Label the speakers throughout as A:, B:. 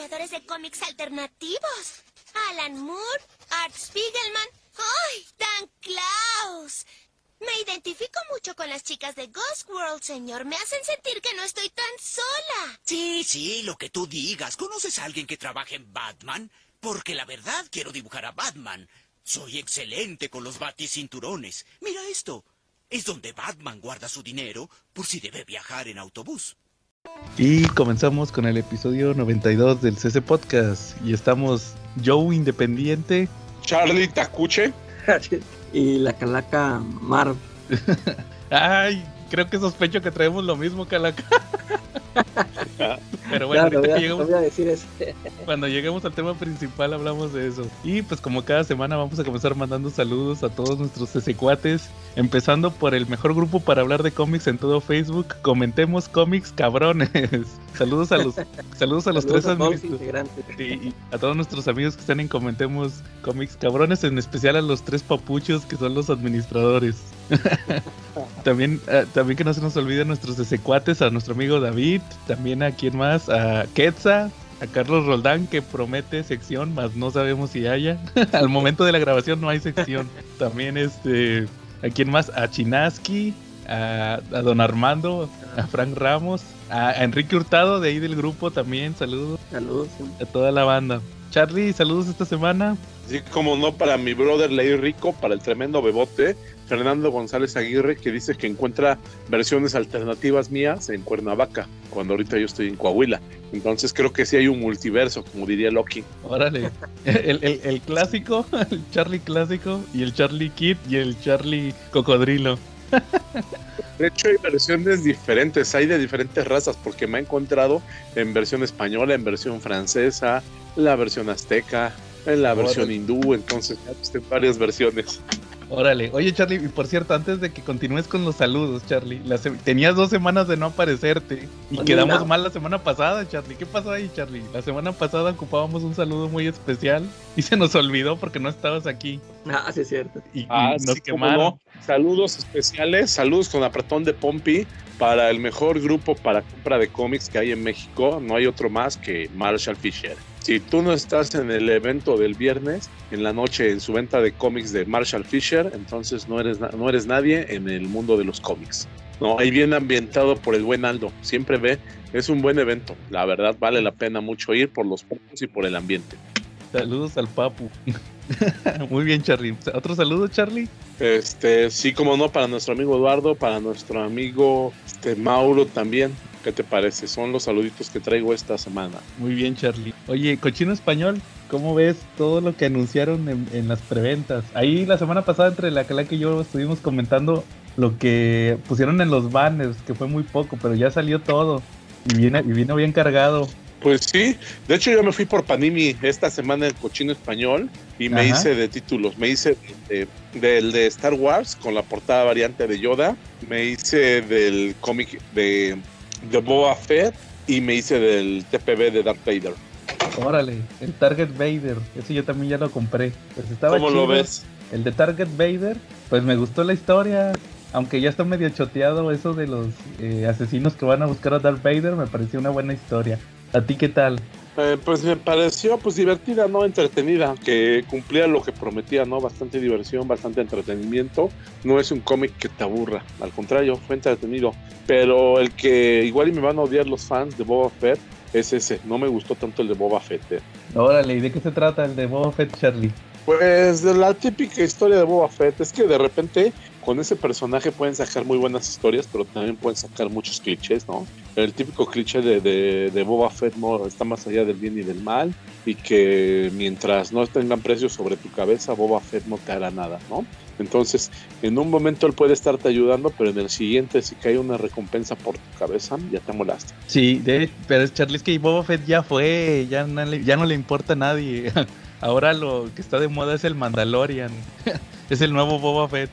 A: creadores de cómics alternativos. Alan Moore, Art Spiegelman. ¡Ay! Dan Klaus. Me identifico mucho con las chicas de Ghost World, señor. Me hacen sentir que no estoy tan sola.
B: Sí, sí, lo que tú digas. ¿Conoces a alguien que trabaje en Batman? Porque la verdad quiero dibujar a Batman. Soy excelente con los baticinturones. Mira esto. Es donde Batman guarda su dinero por si debe viajar en autobús.
C: Y comenzamos con el episodio 92 del CC Podcast. Y estamos Joe Independiente.
D: Charlie Tacuche.
E: y la calaca Mar.
C: Ay, creo que sospecho que traemos lo mismo, calaca. Pero bueno, cuando lleguemos al tema principal hablamos de eso. Y pues como cada semana vamos a comenzar mandando saludos a todos nuestros cuates empezando por el mejor grupo para hablar de cómics en todo Facebook. Comentemos cómics cabrones. saludos a los saludos a los tres administradores. Y a todos nuestros amigos que están en Comentemos cómics cabrones, en especial a los tres papuchos que son los administradores. también, eh, también que no se nos olviden nuestros cuates a nuestro amigo David, también a quien más, a Quetza, a Carlos Roldán que promete sección, mas no sabemos si haya. Al momento de la grabación no hay sección. También este, a quien más, a Chinaski, a, Don Armando, a Frank Ramos, a, Enrique Hurtado de ahí del grupo también, saludos.
E: Saludos.
C: A toda la banda. Charlie, saludos esta semana.
D: Sí, como no, para mi brother Ley Rico, para el tremendo bebote, Fernando González Aguirre, que dice que encuentra versiones alternativas mías en Cuernavaca, cuando ahorita yo estoy en Coahuila. Entonces creo que sí hay un multiverso, como diría Loki.
C: Órale, el, clásico, el Charlie clásico, y el Charlie Kid y el Charlie Cocodrilo.
D: De hecho, hay versiones diferentes, hay de diferentes razas, porque me he encontrado en versión española, en versión francesa, la versión azteca, en la versión hindú, entonces ya varias versiones.
C: Órale, oye Charlie, y por cierto, antes de que continúes con los saludos, Charlie, tenías dos semanas de no aparecerte y quedamos mal la semana pasada, Charlie. ¿Qué pasó ahí, Charlie? La semana pasada ocupábamos un saludo muy especial y se nos olvidó porque no estabas aquí.
E: Ah, sí es cierto.
D: Y, ah, nos quemaron. Saludos especiales, saludos con apretón de Pompi para el mejor grupo para compra de cómics que hay en México. No hay otro más que Marshall Fisher. Si tú no estás en el evento del viernes, en la noche, en su venta de cómics de Marshall Fisher, entonces no eres, no eres nadie en el mundo de los cómics. No, ahí bien ambientado por el buen Aldo. Siempre ve, es un buen evento. La verdad vale la pena mucho ir por los precios y por el ambiente.
C: Saludos al Papu. Muy bien, Charlie. ¿Otro saludo, Charlie?
D: Este, sí, como no, para nuestro amigo Eduardo, para nuestro amigo este, Mauro también. ¿Qué te parece? Son los saluditos que traigo esta semana.
C: Muy bien, Charlie. Oye, cochino español, ¿cómo ves todo lo que anunciaron en, las preventas? Ahí la semana pasada entre la que y yo estuvimos comentando lo que pusieron en los banners, que fue muy poco, pero ya salió todo y viene, y vino bien cargado.
D: Pues sí, de hecho yo me fui por Panini esta semana en Cochino Español y me hice de títulos, me hice del de Star Wars con la portada variante de Yoda, me hice del cómic de de Boba Fett y me hice del TPB de Darth Vader.
C: Órale, el Target Vader, ese yo también ya lo compré. Pues estaba
D: ¿Cómo lo ves?
C: El de Target Vader, pues me gustó la historia, aunque ya está medio choteado eso de los eh, asesinos que van a buscar a Darth Vader, me pareció una buena historia. ¿A ti qué tal?
D: Eh, pues me pareció pues divertida, ¿no? Entretenida, que cumplía lo que prometía, ¿no? Bastante diversión, bastante entretenimiento. No es un cómic que te aburra, al contrario, fue entretenido. Pero el que igual y me van a odiar los fans de Boba Fett es ese. No me gustó tanto el de Boba Fett. Eh.
C: Órale, ¿y de qué se trata el de Boba Fett, Charlie?
D: Pues de la típica historia de Boba Fett. Es que de repente con ese personaje pueden sacar muy buenas historias, pero también pueden sacar muchos clichés, ¿no? El típico cliché de, de, Boba Fett no está más allá del bien y del mal, y que mientras no tengan precios sobre tu cabeza, Boba Fett no te hará nada, ¿no? Entonces, en un momento él puede estarte ayudando, pero en el siguiente, si cae una recompensa por tu cabeza, ya te molaste.
C: Sí, de, pero Charlie, es que Boba Fett ya fue, ya no le, ya no le importa a nadie. Ahora lo que está de moda es el Mandalorian. es el nuevo Boba Fett.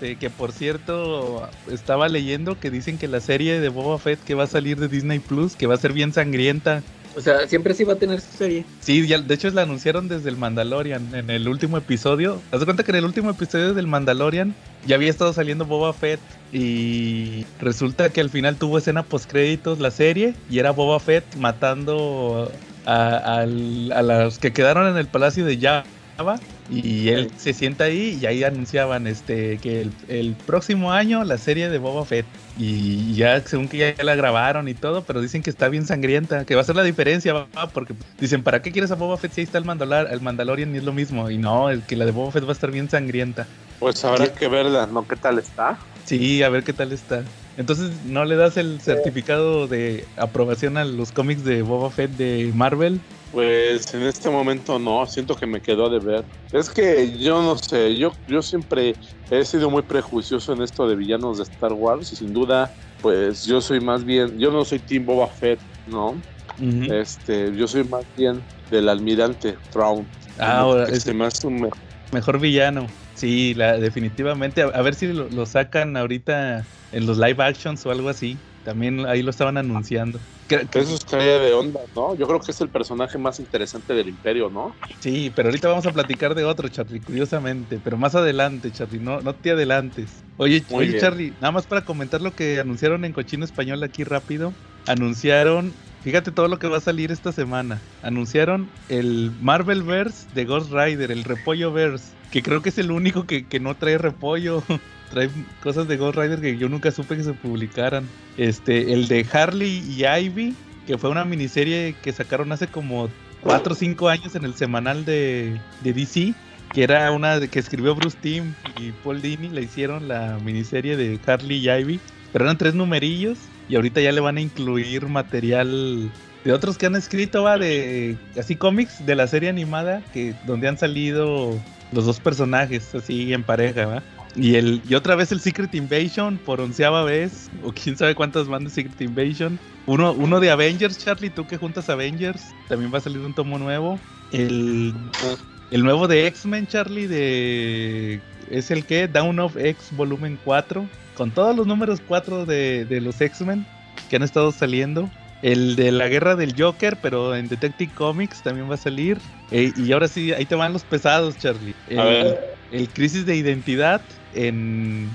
C: que por cierto, estaba leyendo que dicen que la serie de Boba Fett que va a salir de Disney Plus, que va a ser bien sangrienta.
E: O sea, siempre sí va a tener su serie.
C: Sí, ya, de hecho la anunciaron desde el Mandalorian en el último episodio. Haz de cuenta que en el último episodio del Mandalorian ya había estado saliendo Boba Fett y resulta que al final tuvo escena post créditos la serie y era Boba Fett matando a, a los que quedaron en el palacio de Java y él se sienta ahí y ahí anunciaban este que el, próximo año la serie de Boba Fett. Y ya según que ya la grabaron y todo, pero dicen que está bien sangrienta, que va a ser la diferencia, porque dicen, ¿para qué quieres a Boba Fett si ahí está el, Mandalar, el Mandalorian y es lo mismo? Y no, el que la de Boba Fett va a estar bien sangrienta.
D: Pues habrá que verla, ¿no? ¿Qué tal está?
C: Sí, a ver qué tal está. Entonces, ¿no le das el certificado de aprobación a los cómics de Boba Fett de Marvel?
D: Pues en este momento no, siento que me quedó de ver. Es que yo no sé, yo, yo siempre he sido muy prejuicioso en esto de villanos de Star Wars y sin duda, pues yo soy más bien, yo no soy Team Boba Fett, ¿no? Este, yo soy más bien del almirante Thrawn.
C: Ah, ahora es más un mejor villano. Sí, la, definitivamente. A, ver si lo, sacan ahorita en los live actions o algo así. También ahí lo estaban anunciando.
D: Eso es de onda, ¿no? Yo creo que es el personaje más interesante del Imperio, ¿no?
C: Sí, pero ahorita vamos a platicar de otro, Charlie, curiosamente. Pero más adelante, Charlie, no, no te adelantes. Oye, oye Charlie, nada más para comentar lo que anunciaron en Cochino Español aquí rápido. Anunciaron, fíjate todo lo que va a salir esta semana. Anunciaron el Marvel Verse de Ghost Rider, el Repollo Verse, que creo que es el único que, que no trae repollo. trae cosas de Ghost Rider que yo nunca supe que se publicaran. Este, el de Harley y Ivy, que fue una miniserie que sacaron hace como 4 o 5 años en el semanal de, de DC, que era una que escribió Bruce Timm y Paul Dini, le hicieron la miniserie de Harley y Ivy, pero eran tres numerillos y ahorita ya le van a incluir material de otros que han escrito, va, de así cómics de la serie animada, que donde han salido los dos personajes así en pareja, ¿va? Y, el, y otra vez el Secret Invasion por onceava vez, o quién sabe cuántas van Secret Invasion. Uno, uno de Avengers, Charlie, tú que juntas Avengers, también va a salir un tomo nuevo. El, el nuevo de X-Men, Charlie, de... ¿Es el que? Down of X volumen 4, con todos los números 4 de, de los X-Men que han estado saliendo. El de la guerra del Joker, pero en Detective Comics también va a salir. Eh, y ahora sí, ahí te van los pesados, Charlie. El, a ver. el Crisis de Identidad, en,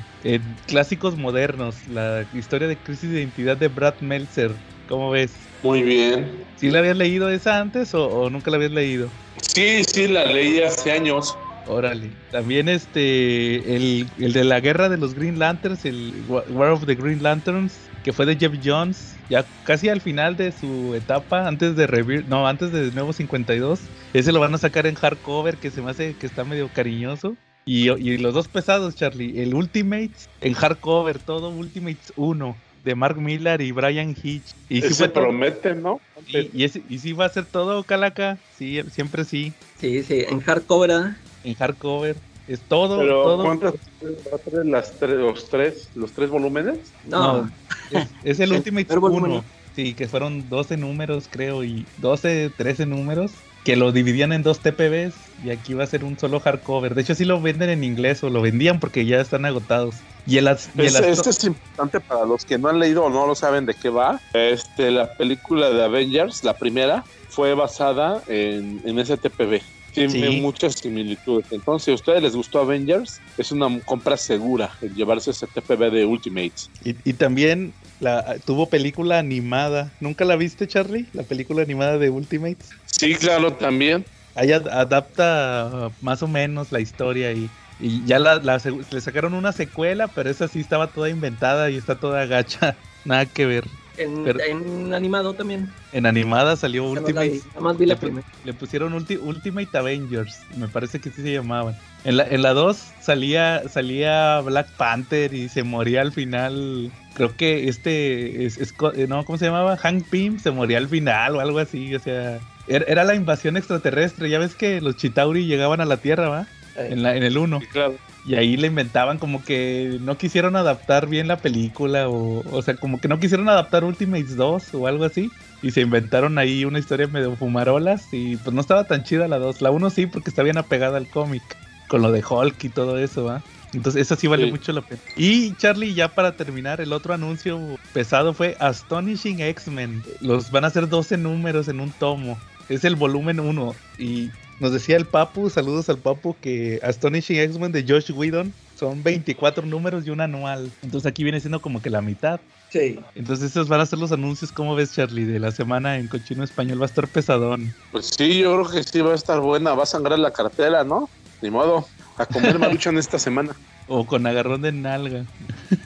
C: clásicos modernos, la historia de crisis de identidad de Brad Meltzer. ¿Cómo ves?
D: Muy bien.
C: ¿Sí la habías leído esa antes o, nunca la habías leído?
D: Sí, sí, la leí hace años.
C: Órale. También este, el, el, de la guerra de los Green Lanterns, el War of the Green Lanterns, que fue de Jeff Jones, ya casi al final de su etapa, antes de Revir no, antes de Nuevo 52. Ese lo van a sacar en hardcover, que se me hace que está medio cariñoso. Y, los dos pesados, Charlie. El Ultimates en hardcover, todo Ultimates 1 de Mark Miller y Brian Hitch.
D: Y se promete, ¿no?
C: Y, y, sí va a ser todo, Calaca. Sí, siempre sí.
E: Sí, sí, en hardcover. ¿eh?
C: En hardcover. Es todo,
D: Pero,
C: todo.
D: ¿Cuántas las tres, los tres, los tres volúmenes?
C: No. es, el Ultimate 1. Sí, que fueron 12 números, creo, y 12, 13 números que lo dividían en dos TPBs y aquí va a ser un solo hardcover. De hecho, sí lo venden en inglés o lo vendían porque ya están agotados. Y el,
D: y este es importante para los que no han leído o no lo saben de qué va. Este, la película de Avengers, la primera, fue basada en, en ese TPB. Tiene muchas similitudes. Entonces, si a ustedes les gustó Avengers, es una compra segura el llevarse ese TPB de Ultimates.
C: Y, y también la, tuvo película animada. ¿Nunca la viste, Charlie? La película animada de Ultimates.
D: Sí, claro, también.
C: Ahí adapta más o menos la historia y, y ya la, le sacaron una secuela, pero esa sí estaba toda inventada y está toda gacha. Nada que ver.
E: En, animado también.
C: En animada salió Ultimate. le, pusieron Ultimate Avengers, me parece que sí se llamaban. En la, en la 2 salía, salía Black Panther y se moría al final. Creo que este, es, no, ¿cómo se llamaba? Hank Pym se moría al final o algo así. O sea, er, era la invasión extraterrestre. Ya ves que los Chitauri llegaban a la Tierra, ¿va? En, la, en el 1.
D: claro.
C: Y ahí le inventaban como que no quisieron adaptar bien la película o, o sea, como que no quisieron adaptar Ultimates 2 o algo así. Y se inventaron ahí una historia medio fumarolas y pues no estaba tan chida la 2. La 1 sí porque está bien apegada al cómic, con lo de Hulk y todo eso, ¿va? Entonces esa sí vale mucho la pena. Y Charlie, ya para terminar, el otro anuncio pesado fue Astonishing X-Men. Los van a hacer 12 números en un tomo. Es el volumen 1 y nos decía el Papu, saludos al Papu, que Astonishing X-Men de Josh Whedon son 24 números y un anual. Entonces aquí viene siendo como que la mitad.
E: Sí.
C: Entonces esos van a ser los anuncios, ¿cómo ves Charlie? De la semana en cochino español va a estar pesadón.
D: Pues sí, yo creo que sí va a estar buena, va a sangrar la cartera, ¿no? Ni modo, a comer maruchan esta semana.
C: O con agarrón de nalga.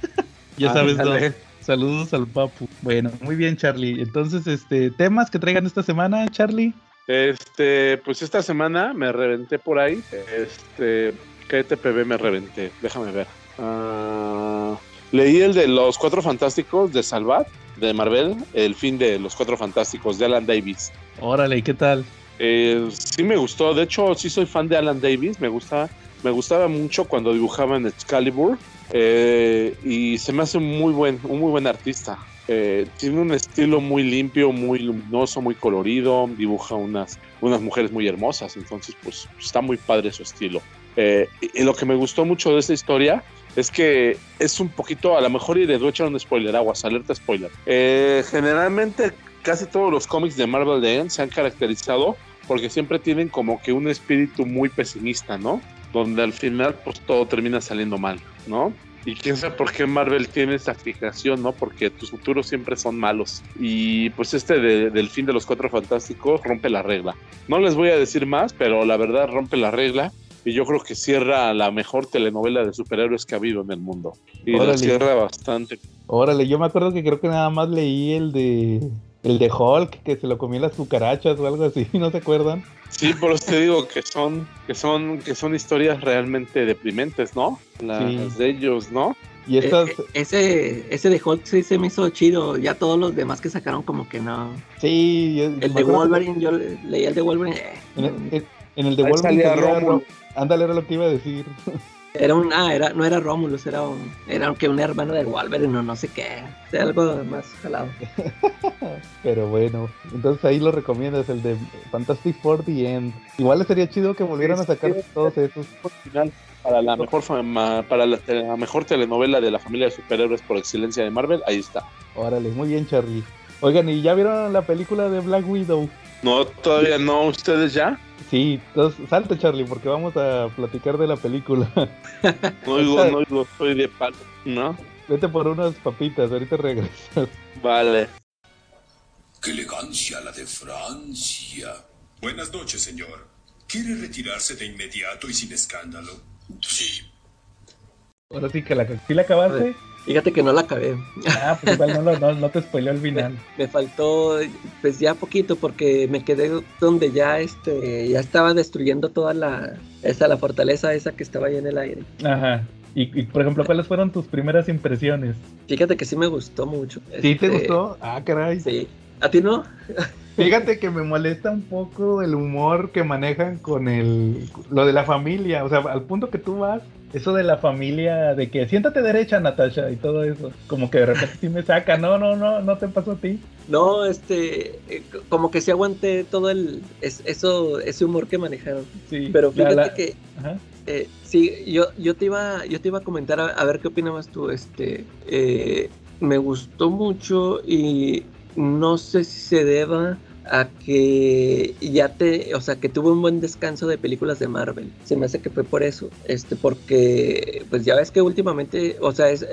C: ya sabes, dónde. Saludos al papu. Bueno, muy bien, Charlie. Entonces, este, temas que traigan esta semana, Charlie.
D: Este, pues esta semana me reventé por ahí. Este, ¿qué TPB me reventé? Déjame ver. Ah, leí el de los Cuatro Fantásticos de Salvat, de Marvel, el fin de los Cuatro Fantásticos de Alan Davis.
C: Órale, ¿qué tal?
D: Eh, sí me gustó. De hecho, sí soy fan de Alan Davis. Me gusta, me gustaba mucho cuando dibujaba en Excalibur. Eh, y se me hace muy buen, un muy buen artista. Eh, tiene un estilo muy limpio, muy luminoso, muy colorido, dibuja unas, unas mujeres muy hermosas, entonces pues está muy padre su estilo. Eh, y, lo que me gustó mucho de esta historia es que es un poquito, a lo mejor de echar un spoiler, aguas, alerta spoiler. Eh, generalmente casi todos los cómics de Marvel de se han caracterizado porque siempre tienen como que un espíritu muy pesimista, ¿no? Donde al final pues todo termina saliendo mal, ¿no? Y quién sabe por qué Marvel tiene esa fijación, ¿no? Porque tus futuros siempre son malos. Y pues este del fin de los cuatro fantásticos rompe la regla. No les voy a decir más, pero la verdad rompe la regla. Y yo creo que cierra la mejor telenovela de superhéroes que ha habido en el mundo. Y la cierra bastante.
C: Órale, yo me acuerdo que creo que nada más leí el de el de Hulk, que se lo comía las cucarachas o algo así, ¿no se acuerdan?
D: Sí, por eso te digo que son, que son, que son historias realmente deprimentes, ¿no? Las de ellos, ¿no?
E: Y estas... Eh, eh, ese, ese de Hulk sí se me hizo chido. Ya todos los demás que sacaron como que no.
C: Sí,
E: el de Wolverine, yo leí el de Wolverine.
C: Eh. En, el, de Wolverine. Ándale, era lo que iba a decir.
E: Era un, ah, era, no era Romulus, era un, era que un hermano de Wolverine o no sé qué, algo más jalado.
C: Pero bueno, entonces ahí lo recomiendas, el de Fantastic Four The End. Igual sería chido que volvieran a sacar todos esos.
D: Final para la mejor para la, mejor telenovela de la familia de superhéroes por excelencia de Marvel, ahí está.
C: Órale, muy bien, Charlie. Oigan, ¿y ya vieron la película de Black Widow?
D: No, todavía no, ¿ustedes ya?
C: Sí, entonces salte Charlie, porque vamos a platicar de la película.
D: No oigo, no oigo, soy de palo, ¿no?
C: Vete por unas papitas, ahorita regresas.
D: Vale.
F: ¡Qué elegancia la de Francia! Buenas noches, señor. ¿Quiere retirarse de inmediato y sin escándalo? Sí.
C: Ahora sí que la, ¿sí la acabaste.
E: Fíjate que no la acabé.
C: Ah, pues igual no, no, te spoiló el final.
E: Me, faltó, pues ya poquito, porque me quedé donde ya este ya estaba destruyendo toda la esa la fortaleza esa que estaba ahí en el aire.
C: Ajá. Y, por ejemplo, ¿cuáles fueron tus primeras impresiones?
E: Fíjate que sí me gustó mucho.
C: ¿Sí te este, gustó? Ah, caray.
E: Sí. ¿A ti no?
C: Fíjate que me molesta un poco el humor que manejan con el lo de la familia, o sea, al punto que tú vas eso de la familia, de que siéntate derecha, Natasha, y todo eso, como que de repente sí me saca, no, no, no, no te pasó a ti.
E: No, este, eh, como que sí aguanté todo el, eso, ese humor que manejaron. Sí, pero fíjate que, eh, sí, yo, yo te iba, yo te iba a comentar a, ver qué opinabas tú, este, eh, me gustó mucho y no sé si se deba a que ya te, o sea, que tuvo un buen descanso de películas de Marvel. Se me hace que fue por eso, este, porque, pues ya ves que últimamente, o sea, es,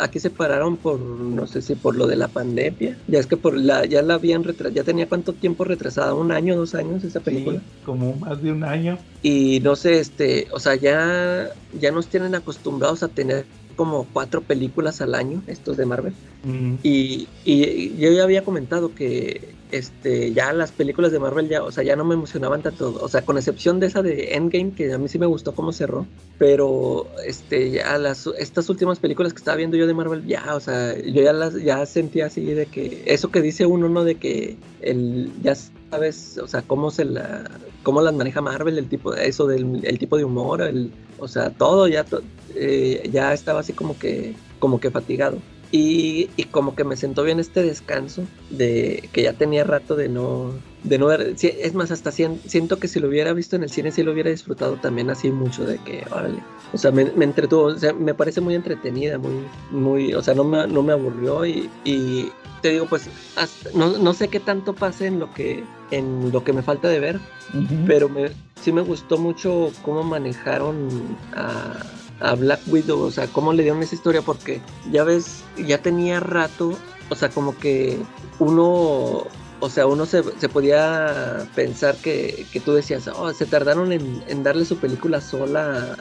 E: aquí se pararon por, no sé si por lo de la pandemia, ya es que por la, ya la habían retrasado, ya tenía cuánto tiempo retrasada, un año, dos años esa película.
C: como más de un año.
E: Y no sé, este, o sea, ya, ya nos tienen acostumbrados a tener como cuatro películas al año, estos de Marvel. y, y, yo ya había comentado que este, ya las películas de Marvel ya, o sea, ya no me emocionaban tanto, o sea, con excepción de esa de Endgame, que a mí sí me gustó cómo cerró, pero este, ya las, estas últimas películas que estaba viendo yo de Marvel, ya, o sea, yo ya las, ya sentía así de que, eso que dice uno, ¿no? De que el, ya sabes, o sea, cómo se la, cómo las maneja Marvel, el tipo de eso, del el tipo de humor, el, o sea, todo ya, eh, ya estaba así como que, como que fatigado. Y, como que me sentó bien este descanso de que ya tenía rato de no de no ver, es más hasta siento que si lo hubiera visto en el cine sí lo hubiera disfrutado también así mucho de que órale o sea me, entretuvo o sea me parece muy entretenida muy muy o sea no me, no me aburrió y, y te digo pues no, no, sé qué tanto pase en lo que en lo que me falta de ver pero me, sí me gustó mucho cómo manejaron a a Black Widow, o sea, cómo le dieron esa historia, porque ya ves, ya tenía rato, o sea, como que uno o sea, uno se, podía pensar que, que, tú decías, oh, se tardaron en, darle su película sola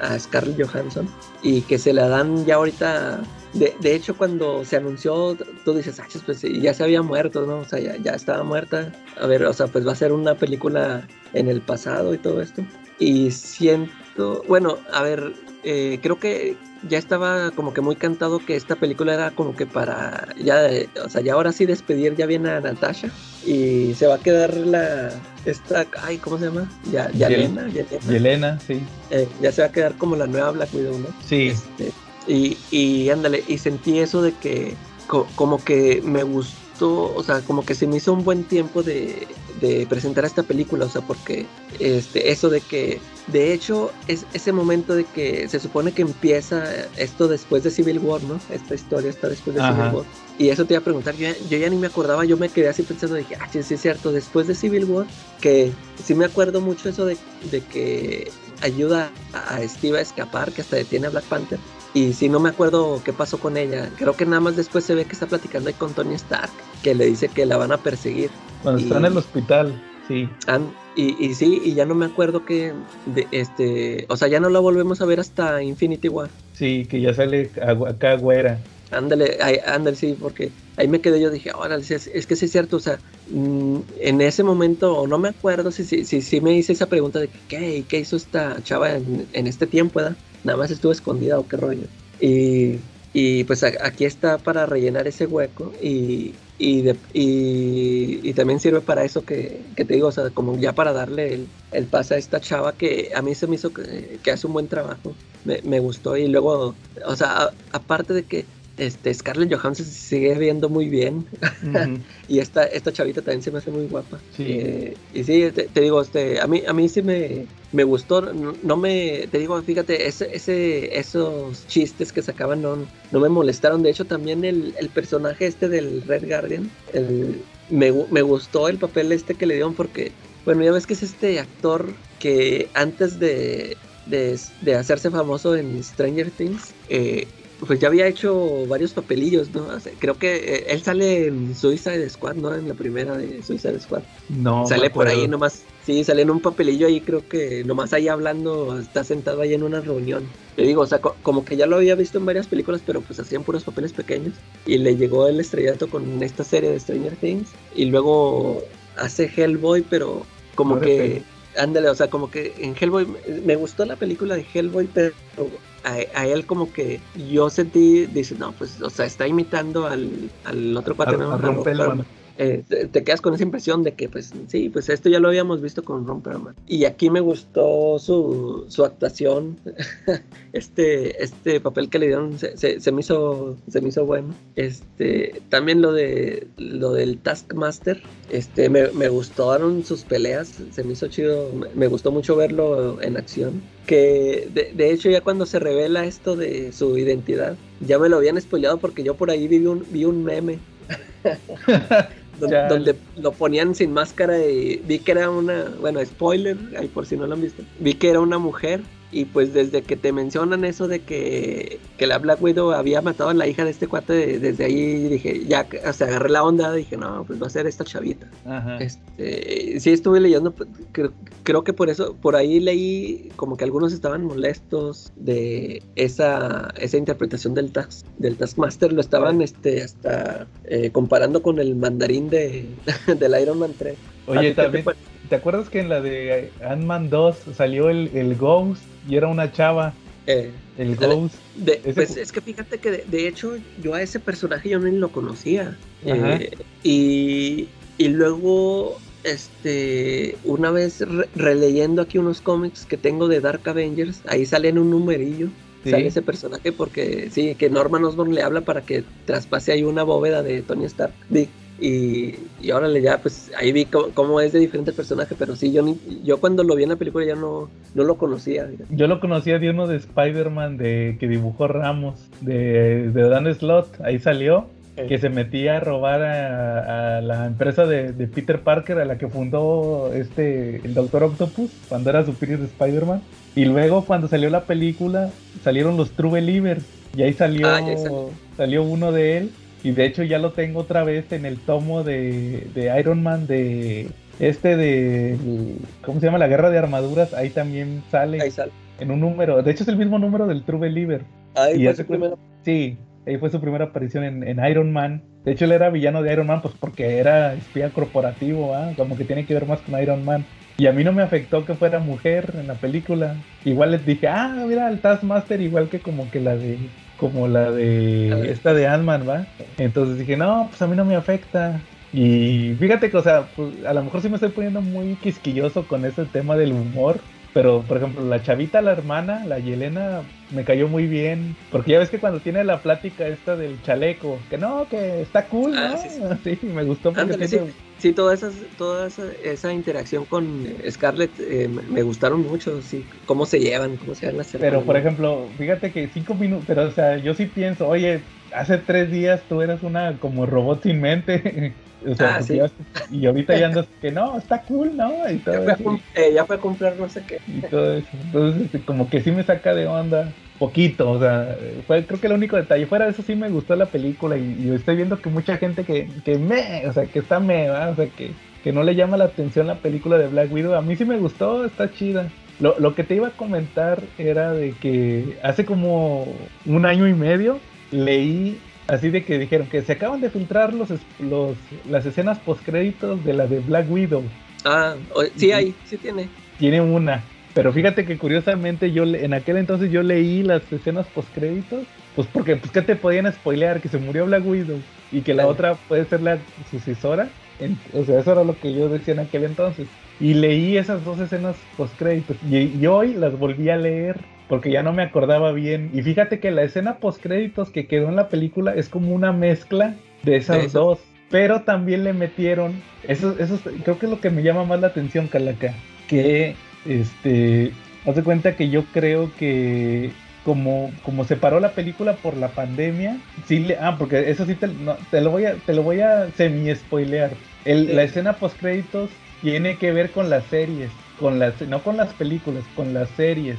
E: a, Scarlett Johansson y que se la dan ya ahorita. De, de hecho, cuando se anunció, tú dices, ah, pues ya se había muerto, ¿no? O sea, ya, ya estaba muerta. A ver, o sea, pues va a ser una película en el pasado y todo esto. Y siento, bueno, a ver, eh, creo que ya estaba como que muy cantado que esta película era como que para ya, o sea, ya ahora sí despedir ya viene a Natasha y se va a quedar la esta, ay, ¿cómo se llama? Ya, Yelena,
C: Yelena, sí.
E: Eh, ya se va a quedar como la nueva Black Widow, ¿no?
C: Sí.
E: Este, y, y ándale, y sentí eso de que como que me gustó, o sea, como que se me hizo un buen tiempo de, de presentar esta película, o sea, porque este, eso de que, de hecho, es ese momento de que se supone que empieza esto después de Civil War, ¿no? Esta historia está después de Civil War. Y eso te iba a preguntar, yo, ya ni me acordaba, yo me quedé así pensando, dije, ah, sí, es cierto, después de Civil War, que sí me acuerdo mucho eso de, de que ayuda a Steve a escapar, que hasta detiene a Black Panther. Y si no me acuerdo qué pasó con ella. Creo que nada más después se ve que está platicando ahí con Tony Stark, que le dice que la van a perseguir.
C: Cuando está en el hospital, sí.
E: Y, y, sí, y ya no me acuerdo que, de, este, o sea, ya no la volvemos a ver hasta Infinity War.
C: Sí, que ya sale acá güera.
E: Ándale, ándale, sí, porque ahí me quedé yo, dije, órale, es, es, que sí es cierto, o sea, mm, en ese momento, no me acuerdo si sí si, si, me hice esa pregunta de qué, qué hizo esta chava en, en este tiempo, ¿verdad? Nada más estuvo escondida o qué rollo. Y, y pues aquí está para rellenar ese hueco y, y, y, también sirve para eso que, te digo, o sea, como ya para darle el, el, pase a esta chava que a mí se me hizo que, que hace un buen trabajo, me, me, gustó y luego, o sea, aparte de que este, Scarlett Johansson se sigue viendo muy bien. y esta, esta chavita también se me hace muy guapa. Eh, y sí, te, digo, este, a mí, a mí sí me, me gustó. No, me, te digo, fíjate, ese, ese, esos chistes que sacaban no, no me molestaron. De hecho, también el, el personaje este del Red Guardian, me, me gustó el papel este que le dieron porque, bueno, ya ves que es este actor que antes de, de, de, hacerse famoso en Stranger Things, eh, pues ya había hecho varios papelillos, ¿no? creo que eh, él sale en Suicide Squad, ¿no? En la primera de Suicide Squad.
C: No.
E: Sale por ahí nomás. Sí, sale en un papelillo ahí, creo que nomás ahí hablando, está sentado ahí en una reunión. Yo digo, o sea, como que ya lo había visto en varias películas, pero pues hacían puros papeles pequeños. Y le llegó el estrellato con esta serie de Stranger Things. Y luego hace Hellboy, pero como que... Ándale, o sea, como que en Hellboy, me gustó la película de Hellboy, pero a, él como que yo sentí, dice, no, pues, o sea, está imitando al, al otro cuate, eh, te, quedas con esa impresión de que, pues, sí, pues esto ya lo habíamos visto con Romperman. Y aquí me gustó su, su actuación, este, este papel que le dieron se, se, me hizo, se me hizo bueno. Este, también lo de lo del Taskmaster, este, me, me gustaron sus peleas, se me hizo chido, me, gustó mucho verlo en acción. Que de, de, hecho ya cuando se revela esto de su identidad, ya me lo habían spoileado porque yo por ahí vi un, vi un meme donde, lo ponían sin máscara y vi que era una, bueno, spoiler, ahí por si no lo han visto, vi que era una mujer y pues desde que te mencionan eso de que, que la Black Widow había matado a la hija de este cuate, desde ahí dije, ya, o sea, agarré la onda, dije, no, pues va a ser esta chavita. Este, sí estuve leyendo, pues, creo, que por eso, por ahí leí como que algunos estaban molestos de esa, esa interpretación del, task, del Taskmaster, lo estaban este, hasta eh, comparando con el mandarín de, del Iron Man 3.
C: Oye, también... ¿Te acuerdas que en la de Ant-Man 2 salió el, el Ghost y era una chava.
E: Eh,
C: el Ghost.
E: pues es que fíjate que de, hecho yo a ese personaje yo ni lo conocía. Eh, y, y, luego, este, una vez releyendo aquí unos cómics que tengo de Dark Avengers, ahí sale en un numerillo. Sale ese personaje porque sí, que Norman Osborn le habla para que traspase ahí una bóveda de Tony Stark. Y, y órale, ya, pues ahí vi cómo, es de diferente personaje, pero sí, yo yo cuando lo vi en la película ya no, no lo conocía.
C: Yo lo conocía de uno de Spider-Man de, que dibujó Ramos, de, de Dan Slott, ahí salió. que se metía a robar a, la empresa de, Peter Parker, a la que fundó este el Doctor Octopus, cuando era Superior de Spider-Man. Y luego cuando salió la película, salieron los True Believers. Y ahí salió, ah, salió. uno de él. Y de hecho ya lo tengo otra vez en el tomo de, de Iron Man de este de ¿cómo se llama? La guerra de armaduras, ahí también sale.
E: Ahí sale.
C: En un número, de hecho es el mismo número del True Believer.
E: Ahí fue su primera.
C: Sí, ahí fue su primera aparición en, Iron Man. De hecho él era villano de Iron Man pues porque era espía corporativo, ¿ah? como que tiene que ver más con Iron Man. Y a mí no me afectó que fuera mujer en la película. Igual les dije, ah, mira, el Taskmaster igual que como que la de como la de esta de Ant-Man, ¿va? Entonces dije, no, pues a mí no me afecta. Y fíjate que, o sea, pues, a lo mejor sí me estoy poniendo muy quisquilloso con ese tema del humor, pero, por ejemplo, la chavita, la hermana, la Yelena, me cayó muy bien. Porque ya ves que cuando tiene la plática esta del chaleco, que no, que está cool, ¿no? Ah, sí, me gustó porque
E: sí, toda, esa, toda esa, interacción con Scarlett eh, me gustaron mucho, sí, cómo se llevan, cómo se van a hacer.
C: Pero, por ejemplo, fíjate que cinco minutos, pero, o sea, yo sí pienso, oye, hace tres días tú eras una como robot sin mente. O sea, ah, y ahorita ya andas que no, está cool, ¿no? Y
E: todo ya, fue eh, ya, fue a, comprar no sé qué.
C: Y todo eso. Entonces, este, como que sí me saca de onda. Poquito, o sea, fue creo que el único detalle. Fuera de eso sí me gustó la película y, estoy viendo que mucha gente que, que me, o sea, que está me, o sea, que, que no le llama la atención la película de Black Widow. A mí sí me gustó, está chida. Lo, lo que te iba a comentar era de que hace como un año y medio leí Así de que dijeron que se acaban de filtrar los, los las escenas postcréditos de la de Black Widow.
E: Ah, sí hay, sí tiene.
C: Tiene una. Pero fíjate que curiosamente yo en aquel entonces yo leí las escenas postcréditos, pues porque pues qué te podían spoilear que se murió Black Widow y que la otra puede ser la sucesora. o sea, eso era lo que yo decía en aquel entonces. Y leí esas dos escenas postcréditos y, y hoy las volví a leer porque ya no me acordaba bien. Y fíjate que la escena post créditos que quedó en la película es como una mezcla de esas dos. Pero también le metieron, eso, eso creo que es lo que me llama más la atención, Calaca, que este, haz de cuenta que yo creo que como, como se paró la película por la pandemia, sí le, ah, porque eso sí te, te lo voy a, te lo voy a semi spoilear. La escena post créditos tiene que ver con las series con las, no con las películas, con las series.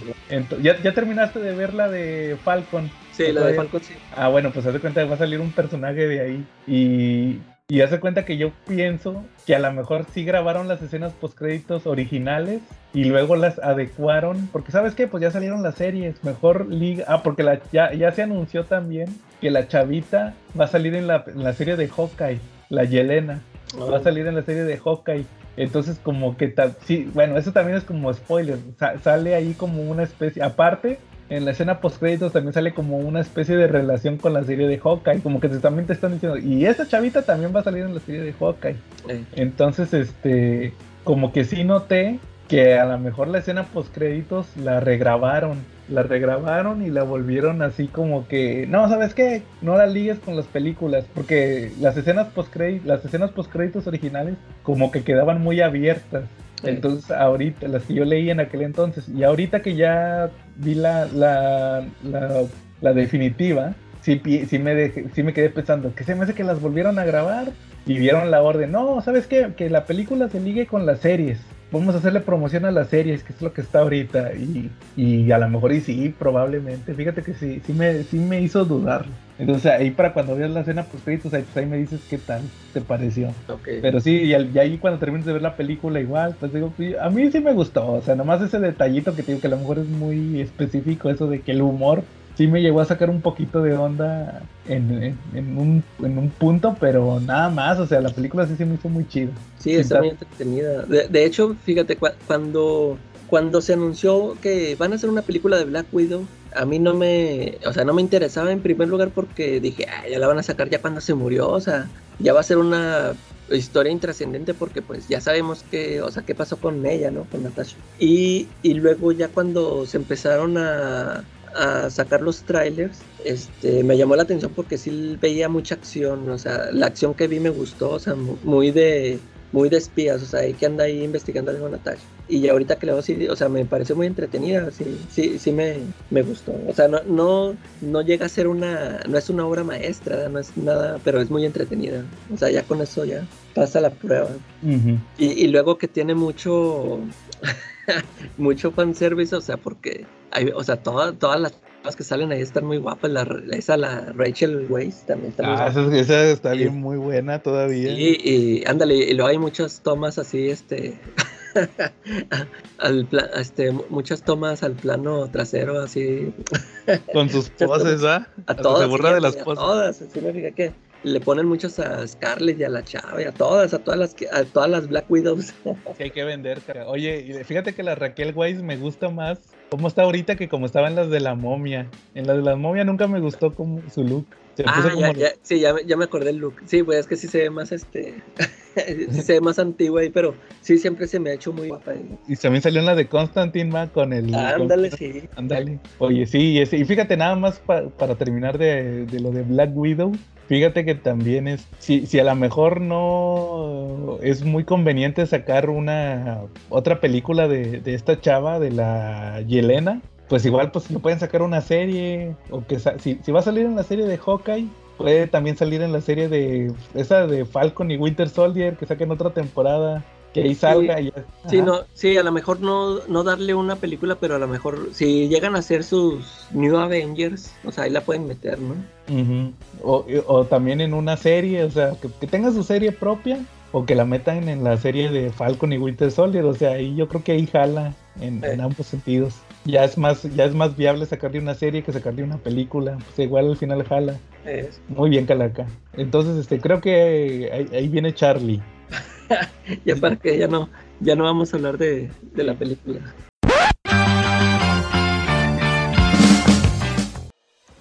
C: ¿ya, ¿ya, terminaste de ver la de Falcon?
E: Sí, la de Falcon, sí.
C: Ah, bueno, pues haz de cuenta que va a salir un personaje de ahí. Y, y haz de cuenta que yo pienso que a lo mejor sí grabaron las escenas postcréditos originales y luego las adecuaron. Porque, ¿sabes qué? Pues ya salieron las series. Mejor liga. Ah, porque la, ya, ya se anunció también que la chavita va a salir en la, en la serie de Hawkeye, la Yelena. Va a oh. salir en la serie de Hawkeye. Entonces, como que sí, bueno, eso también es como spoiler. sale ahí como una especie, aparte, en la escena post créditos también sale como una especie de relación con la serie de Hawkeye, como que también te están diciendo, y esa chavita también va a salir en la serie de Hawkeye. Entonces, este, como que sí noté que a lo mejor la escena post créditos la regrabaron, la regrabaron y la volvieron así como que, no, ¿sabes qué? No la ligues con las películas, porque las escenas post las escenas post créditos originales como que quedaban muy abiertas. Entonces, ahorita, las que yo leí en aquel entonces, y ahorita que ya vi la, la, la, definitiva, sí, sí, me sí me quedé pensando, que se me hace que las volvieron a grabar y vieron la orden. No, ¿sabes qué? Que la película se ligue con las series vamos a hacerle promoción a las series, que es lo que está ahorita. Y, y a lo mejor, y sí, probablemente. Fíjate que sí, sí me, sí me hizo dudar. Entonces ahí para cuando veas la escena pues, pues ahí me dices qué tal te pareció. Pero sí, y, ahí cuando termines de ver la película igual, pues digo, pues, a mí sí me gustó. O sea, nomás ese detallito que te digo que a lo mejor es muy específico, eso de que el humor sí me llegó a sacar un poquito de onda en, un, en un punto, pero nada más, o sea, la película sí se me hizo muy chida.
E: Sí, está muy entretenida. De, hecho, fíjate, cuando, cuando se anunció que van a hacer una película de Black Widow, a mí no me, o sea, no me interesaba en primer lugar porque dije, ah, ya la van a sacar ya cuando se murió, o sea, ya va a ser una historia intrascendente porque pues ya sabemos que, o sea, qué pasó con ella, ¿no? Con Natasha. Y, y luego ya cuando se empezaron a, a sacar los trailers, este, me llamó la atención porque sí veía mucha acción, o sea, la acción que vi me gustó, o sea, muy de, muy de espías, o sea, hay que anda ahí investigando algo Natasha. Y ahorita que le veo, sí, o sea, me pareció muy entretenida, sí, sí, sí me, me gustó. O sea, no, no, no llega a ser una, no es una obra maestra, no es nada, pero es muy entretenida. O sea, ya con eso ya pasa la prueba. y, y luego que tiene mucho, mucho fanservice, o sea, porque hay, o sea, todas, todas las las que salen ahí están muy guapas. La, esa, la Rachel Weisz también está
C: ah, esa, está bien muy buena todavía.
E: Y, y ándale, y luego hay muchas tomas así, este. al este, muchas tomas al plano trasero, así.
C: Con sus poses, ¿ah?
E: A, todas.
C: Se burla de las
E: poses. A todas, así me fija que le ponen muchas a Scarlett y a la Chava y a todas, a todas las a todas las Black Widows.
C: Sí, hay que vender, cara. Oye, fíjate que la Raquel Weiss me gusta más cómo está ahorita que como estaba en las de la momia. En las de la momia nunca me gustó como su look.
E: ah, ya, ya, sí, ya, ya, me acordé el look. Sí, pues es que sí se ve más este. sí se ve más antigua ahí, pero sí siempre se me ha hecho muy guapa.
C: Y también salió en la de Constantine Ma con el.
E: ándale, sí.
C: Ándale. Oye, sí, y, y fíjate nada más para terminar de, de lo de Black Widow. Fíjate que también es, si, si a lo mejor no es muy conveniente sacar una otra película de, de esta chava, de la Yelena, pues igual pues lo pueden sacar una serie, o que si, si va a salir en la serie de Hawkeye, puede también salir en la serie de esa de Falcon y Winter Soldier, que saquen otra temporada que ahí salga
E: sí, sí, no, sí, a lo mejor no, no darle una película, pero a lo mejor si llegan a hacer sus New Avengers, o sea, ahí la pueden meter, ¿no?
C: o, o, también en una serie, o sea, que, tenga su serie propia o que la metan en la serie de Falcon y Winter Soldier, o sea, ahí yo creo que ahí jala en, en ambos sentidos. Ya es más, ya es más viable sacarle una serie que sacarle una película, pues igual al final jala. Muy bien, Calaca. Entonces, este, creo que ahí, ahí viene Charlie.
E: ya para que ya no, ya no vamos a hablar de, de la película.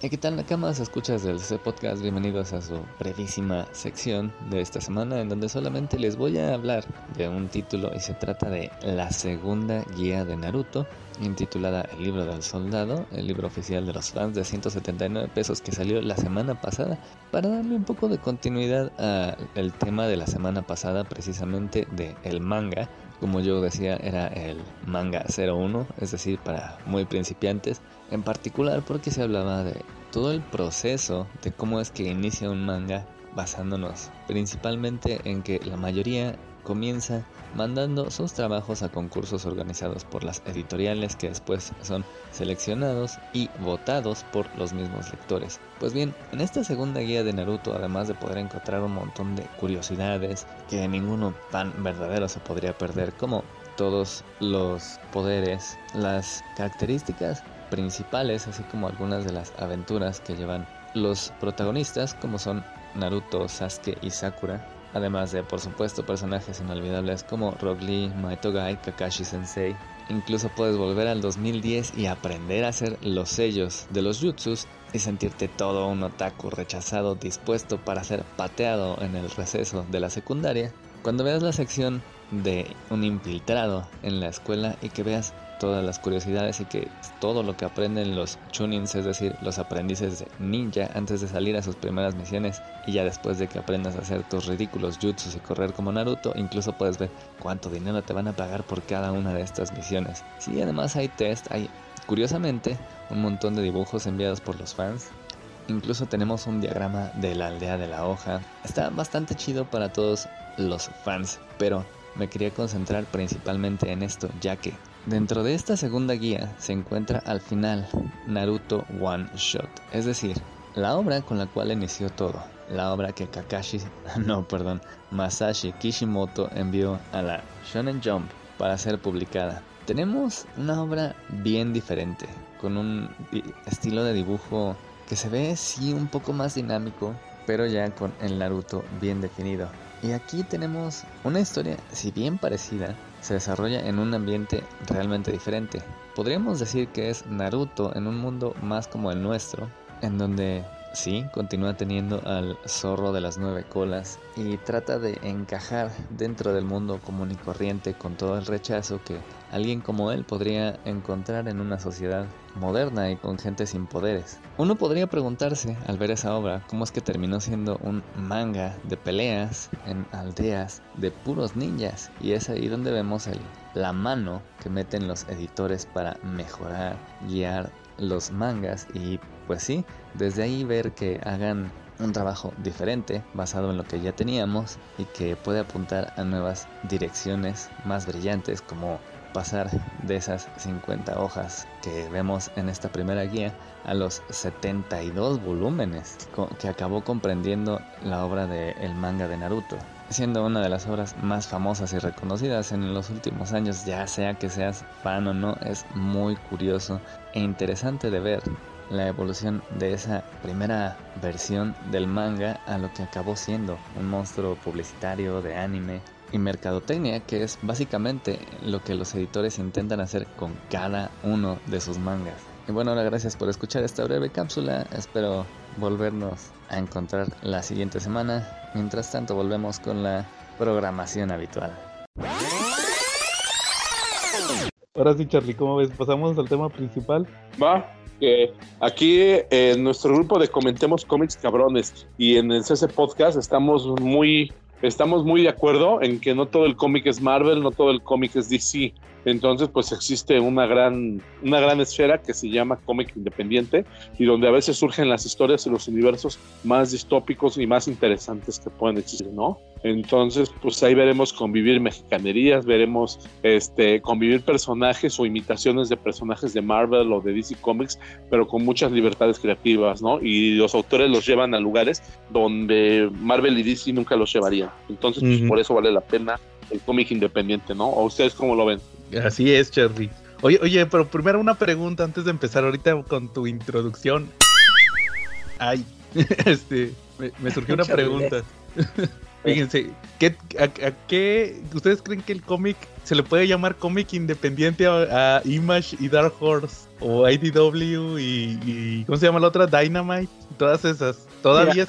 G: ¿Qué tal Nakamas? Escuchas del C Podcast, bienvenidos a su brevísima sección de esta semana en donde solamente les voy a hablar de un título y se trata de la segunda guía de Naruto intitulada El libro del soldado, el libro oficial de los fans de 179 pesos que salió la semana pasada para darle un poco de continuidad al tema de la semana pasada precisamente de el manga como yo decía, era el manga 01, es decir, para muy principiantes, en particular porque se hablaba de todo el proceso de cómo es que inicia un manga, basándonos principalmente en que la mayoría comienza mandando sus trabajos a concursos organizados por las editoriales que después son seleccionados y votados por los mismos lectores. Pues bien, en esta segunda guía de Naruto, además de poder encontrar un montón de curiosidades que ninguno tan verdadero se podría perder, como todos los poderes, las características principales, así como algunas de las aventuras que llevan los protagonistas, como son Naruto, Sasuke y Sakura, además de por supuesto personajes inolvidables como Rock Lee, Maitogai, Kakashi Sensei. Incluso puedes volver al 2010 y aprender a hacer los sellos de los jutsus y sentirte todo un otaku rechazado dispuesto para ser pateado en el receso de la secundaria. Cuando veas la sección de un infiltrado en la escuela y que veas todas las curiosidades y que todo lo que aprenden los chunins, es decir, los aprendices ninja antes de salir a sus primeras misiones y ya después de que aprendas a hacer tus ridículos jutsus y correr como Naruto, incluso puedes ver cuánto dinero te van a pagar por cada una de estas misiones. Sí, además hay test, hay curiosamente un montón de dibujos enviados por los fans Incluso tenemos un diagrama de la aldea de la hoja. Está bastante chido para todos los fans, pero me quería concentrar principalmente en esto, ya que Dentro de esta segunda guía se encuentra al final Naruto One Shot, es decir, la obra con la cual inició todo, la obra que Kakashi, no, perdón, Masashi Kishimoto envió a la Shonen Jump para ser publicada. Tenemos una obra bien diferente, con un estilo de dibujo que se ve sí un poco más dinámico, pero ya con el Naruto bien definido. Y aquí tenemos una historia, si bien parecida, se desarrolla en un ambiente realmente diferente. Podríamos decir que es Naruto en un mundo más como el nuestro, en donde sí, continúa teniendo al zorro de las nueve colas y trata de encajar dentro del mundo común y corriente con todo el rechazo que alguien como él podría encontrar en una sociedad moderna y con gente sin poderes. Uno podría preguntarse al ver esa obra cómo es que terminó siendo un manga de peleas en aldeas de puros ninjas y es ahí donde vemos el, la mano que meten los editores para mejorar, guiar los mangas y pues sí, desde ahí ver que hagan un trabajo diferente basado en lo que ya teníamos y que puede apuntar a nuevas direcciones más brillantes como pasar de esas 50 hojas que vemos en esta primera guía a los 72 volúmenes que acabó comprendiendo la obra del el manga de Naruto, siendo una de las obras más famosas y reconocidas en los últimos años, ya sea que seas fan o no, es muy curioso e interesante de ver la evolución de esa primera versión del manga a lo que acabó siendo un monstruo publicitario de anime y mercadotecnia, que es básicamente lo que los editores intentan hacer con cada uno de sus mangas. Y bueno, ahora gracias por escuchar esta breve cápsula. Espero volvernos a encontrar la siguiente semana. Mientras tanto, volvemos con la programación habitual.
C: Ahora sí, Charlie, ¿cómo ves? ¿Pasamos al tema principal?
D: Va, aquí en nuestro grupo de Comentemos Cómics Cabrones y en el CC Podcast estamos muy, estamos muy de acuerdo en que no todo el cómic es Marvel, no todo el cómic es DC. Entonces, pues existe una gran, una gran esfera que se llama cómic independiente y donde a veces surgen las historias y los universos más distópicos y más interesantes que pueden existir, ¿no? Entonces, pues ahí veremos convivir mexicanerías, veremos este, convivir personajes o imitaciones de personajes de Marvel o de DC Comics, pero con muchas libertades creativas, ¿no? Y los autores los llevan a lugares donde Marvel y DC nunca los llevarían. Entonces, pues, por eso vale la pena el cómic independiente, ¿no? ¿O ustedes cómo lo ven?
C: Así es, Charlie. Oye, oye, pero primero una pregunta antes de empezar ahorita con tu introducción. Ay, este, me, surgió una pregunta. Fíjense, ¿qué, a, qué ustedes creen que el cómic se le puede llamar cómic independiente a, Image y Dark Horse o IDW y, ¿cómo se llama la otra? Dynamite, todas esas. Todavía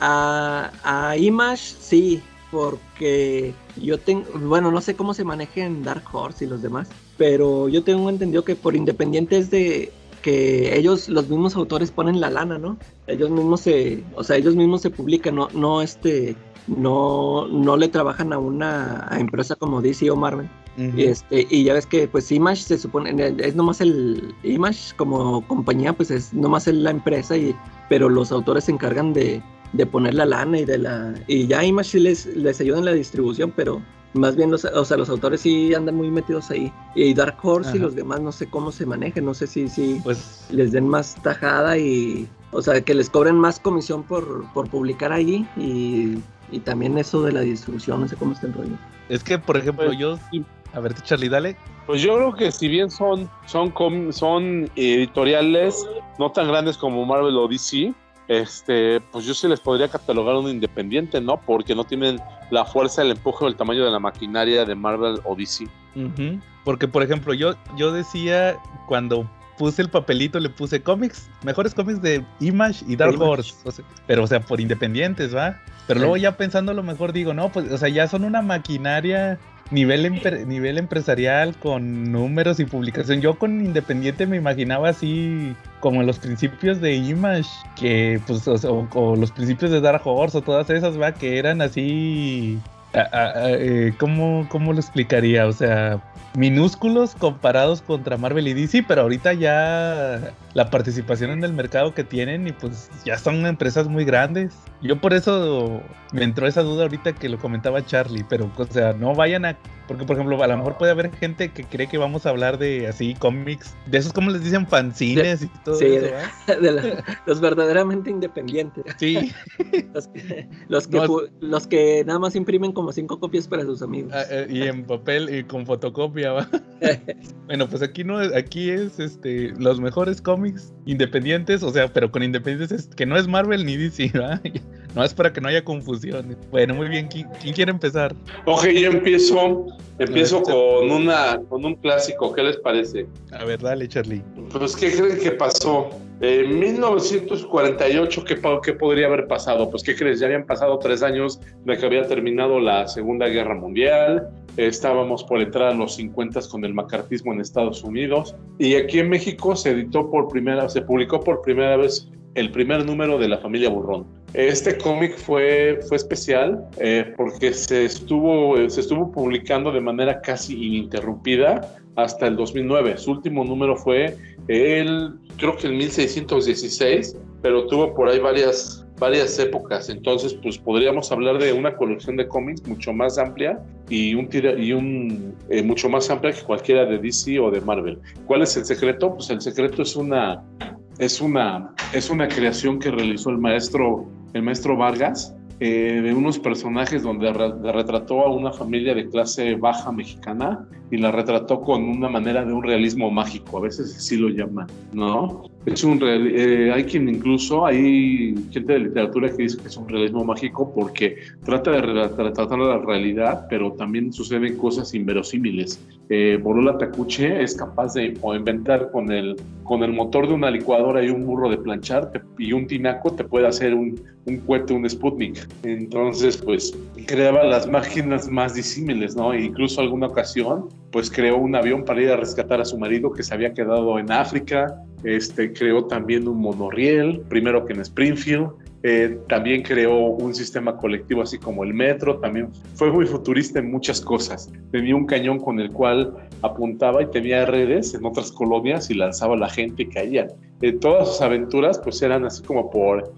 E: a, a Image sí, porque yo tengo, bueno, no sé cómo se maneja en Dark Horse y los demás, pero yo tengo entendido que por independientes de que ellos, los mismos autores ponen la lana, ¿no? Ellos mismos se, o sea, ellos mismos se publican, no, no este, no, no le trabajan a una empresa como DC o Marvel. y, este, y ya ves que pues Image se supone, es nomás el Image como compañía, pues es nomás la empresa, y, pero los autores se encargan de, de poner la lana y de la y ya Image les, les ayuda en la distribución, pero más bien los, o sea, los autores sí andan muy metidos ahí. Y Dark Horse y los demás no sé cómo se manejen, no sé si, si pues, les den más tajada y o sea, que les cobren más comisión por, por publicar ahí y, y, también eso de la distribución, no sé cómo está el rollo.
C: Es que, por ejemplo, pues, yo... A ver, Charlie, dale.
D: Pues yo creo que si bien son, son, son editoriales no tan grandes como Marvel o DC, este, pues yo sí les podría catalogar un independiente, ¿no? Porque no tienen la fuerza, el empuje o el tamaño de la maquinaria de Marvel o DC.
C: Porque, por ejemplo, yo, yo decía cuando puse el papelito, le puse cómics, mejores cómics de Image y Dark Horse. pero, o sea, por independientes, ¿va? Pero luego ya pensando lo mejor digo, no, pues, o sea, ya son una maquinaria nivel, nivel empresarial con números y publicación. Yo con Independiente me imaginaba así como los principios de Image, que pues, o, los principios de Dark Horse o todas esas, va, que eran así. Eh, ¿cómo, ¿Cómo lo explicaría? O sea, minúsculos comparados contra Marvel y DC, pero ahorita ya la participación en el mercado que tienen y pues ya son empresas muy grandes. Yo por eso me entró esa duda ahorita que lo comentaba Charlie, pero o sea, no vayan a porque, por ejemplo, a lo mejor puede haber gente que cree que vamos a hablar de así cómics, de esos, como les dicen, fanzines y todo sí, eso.
E: De, los verdaderamente independientes.
C: Sí.
E: los, que, los, que, nada más imprimen como cinco copias para sus amigos.
C: Ah, eh, y en papel y con fotocopia, ¿va? bueno, pues aquí no, aquí es este los mejores cómics independientes, o sea, pero con independientes que no es Marvel ni DC, ¿va? No es para que no haya confusión. Bueno, muy bien. ¿Quién, quiere empezar?
D: Ok, yo empiezo. Empiezo con una con un clásico. ¿Qué les parece?
C: A ver, dale, Charlie.
D: Pues, ¿qué creen que pasó? En 1948, ¿qué, ¿qué, podría haber pasado? Pues, ¿qué crees? Ya habían pasado tres años de que había terminado la Segunda Guerra Mundial, estábamos por entrar a los 50 con el macartismo en Estados Unidos, y aquí en México se editó por primera, se publicó por primera vez el primer número de la familia Burrón. Este cómic fue, fue especial eh, porque se estuvo, se estuvo publicando de manera casi ininterrumpida hasta el 2009. Su último número fue el, creo que el 1616, pero tuvo por ahí varias, varias épocas. Entonces, pues podríamos hablar de una colección de cómics mucho más amplia y un, y un eh, mucho más amplia que cualquiera de DC o de Marvel. ¿Cuál es el secreto? Pues el secreto es una es una es una creación que realizó el maestro el maestro Vargas eh, de unos personajes donde retrató a una familia de clase baja mexicana y la retrató con una manera de un realismo mágico, a veces así lo llaman, ¿no? Es un eh, hay quien incluso, hay gente de literatura que dice que es un realismo mágico porque trata de retratar la realidad, pero también suceden cosas inverosímiles. Eh, Borola es capaz de inventar con el, con el motor de una licuadora y un burro de planchar y un tinaco te puede hacer un, un cohete, un Sputnik. Entonces, pues creaba las máquinas más disímiles, ¿no? E incluso alguna ocasión, pues creó un avión para ir a rescatar a su marido que se había quedado en África. Este, creó también un monorriel, primero que en Springfield. Eh, también creó un sistema colectivo así como el metro, también fue muy futurista en muchas cosas. Tenía un cañón con el cual apuntaba y tenía redes en otras colonias y lanzaba a la gente y caían todas sus aventuras pues eran así como por,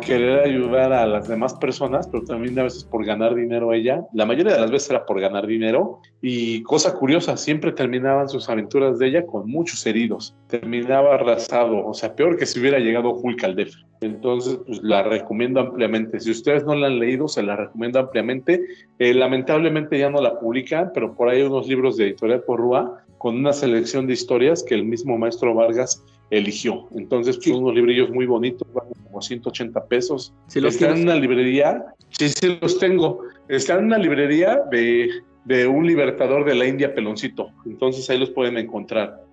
D: querer ayudar a las demás personas, pero también a veces por ganar dinero ella. La mayoría de las veces era por ganar dinero y cosa curiosa, siempre terminaban sus aventuras de ella con muchos heridos. Terminaba arrasado, o sea, peor que si hubiera llegado Hulk al DEF. Entonces, pues la recomiendo ampliamente. Si ustedes no la han leído, se la recomiendo ampliamente. Eh, lamentablemente ya no la publican, pero por ahí hay unos libros de Editorial Porrúa con una selección de historias que el mismo maestro Vargas eligió. Entonces, pues, unos librillos muy bonitos, van como 180 pesos. Si los Están en una librería, sí, sí los tengo. Están en una librería de, de, un libertador de la India peloncito. Entonces ahí los pueden encontrar.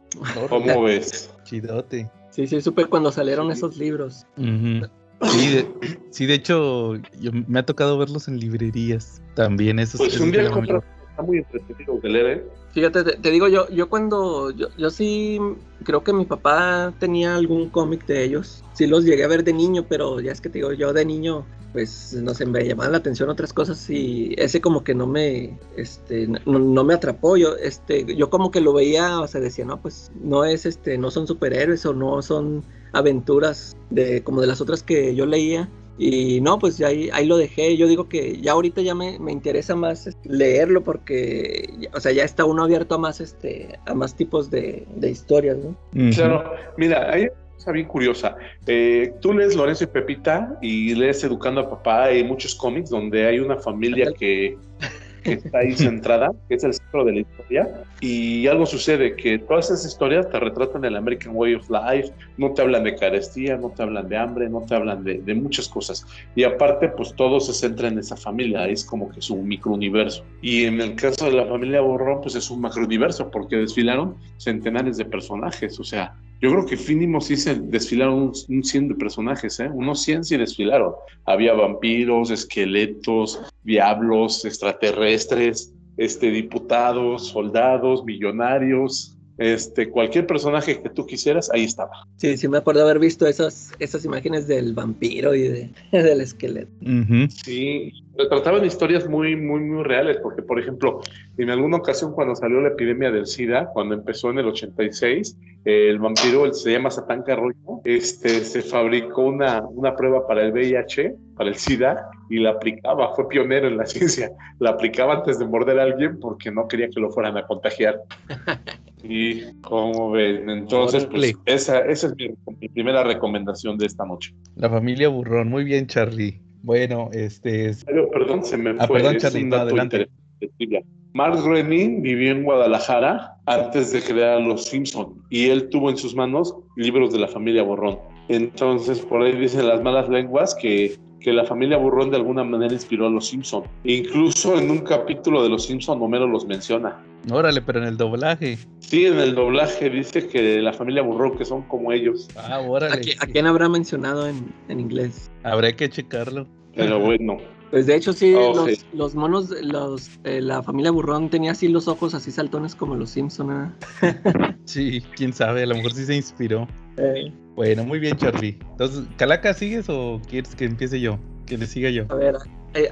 D: ¿Cómo ves?
E: Chidote. Sí, sí, supe cuando salieron esos libros.
C: sí, de, hecho, me ha tocado verlos en librerías también. Esos,
D: pues un día compras, está muy entretenido de leer, ¿eh?
E: Fíjate, te, digo yo, yo cuando, yo, yo, sí creo que mi papá tenía algún cómic de ellos. Sí los llegué a ver de niño, pero ya es que te digo, yo de niño, pues no sé, me llamaban la atención otras cosas y ese como que no me, este, no, me atrapó. Yo, este, yo como que lo veía, o sea, decía, no, pues no es, este, no son superhéroes o no son aventuras de como de las otras que yo leía. Y no, pues ahí, ahí lo dejé. Yo digo que ya ahorita ya me, me interesa más este, leerlo porque, o sea, ya está uno abierto a más, este, a más tipos de, de historias, ¿no?
D: Claro, mira, hay cosa bien curiosa. Eh, tú lees Lorenzo y Pepita y lees Educando a Papá. Hay muchos cómics donde hay una familia que que está ahí centrada, que es el centro de la historia, y algo sucede, que todas esas historias te retratan el American Way of Life, no te hablan de carestía, no te hablan de hambre, no te hablan de, de muchas cosas. Y aparte, pues todo se centra en esa familia, es como que es un microuniverso. Y en el caso de la familia Borrón, pues es un macrouniverso, porque desfilaron centenares de personajes, o sea, yo creo que mínimo sí se desfilaron un, 100 de personajes, ¿eh? Unos 100 sí desfilaron. Había vampiros, esqueletos, diablos, extraterrestres, este, diputados, soldados, millonarios, este, cualquier personaje que tú quisieras, ahí estaba.
E: Sí, sí me acuerdo haber visto esas, esas imágenes del vampiro y de, del esqueleto.
D: Sí, retrataban historias muy, muy, muy reales, porque por ejemplo, en alguna ocasión cuando salió la epidemia del SIDA, cuando empezó en el 86, el vampiro, el, se llama Satán Carroyo, este, se fabricó una, una prueba para el VIH, para el SIDA, y la aplicaba, fue pionero en la ciencia, la aplicaba antes de morder a alguien porque no quería que lo fueran a contagiar. Y como ven, entonces, pues esa, esa es mi, primera recomendación de esta noche.
C: La familia Burrón, muy bien, Charlie. Bueno, este es...
D: perdón, se me ah, fue. Perdón, Charlie, adelante. Mark Groening vivió en Guadalajara antes de crear Los Simpson y él tuvo en sus manos libros de la familia Borrón. Entonces, por ahí dicen las malas lenguas que, que la familia Burrón de alguna manera inspiró a Los Simpson. Incluso en un capítulo de Los Simpson, Homero los menciona.
C: Órale, pero en el doblaje.
D: Sí, en el doblaje dice que la familia Burro, que son como ellos.
E: Ah, órale. ¿A, quién habrá mencionado en, en inglés?
C: Habrá que checarlo.
D: Pero bueno.
E: Pues de hecho sí, los, monos, los, eh, la familia Burrón tenía así los ojos así saltones como los Simpson.
C: sí, quién sabe, a lo mejor sí se inspiró. Eh. Bueno, muy bien, Charlie. Entonces, ¿Calaca sigues o quieres que empiece yo? Que le siga yo.
E: A ver,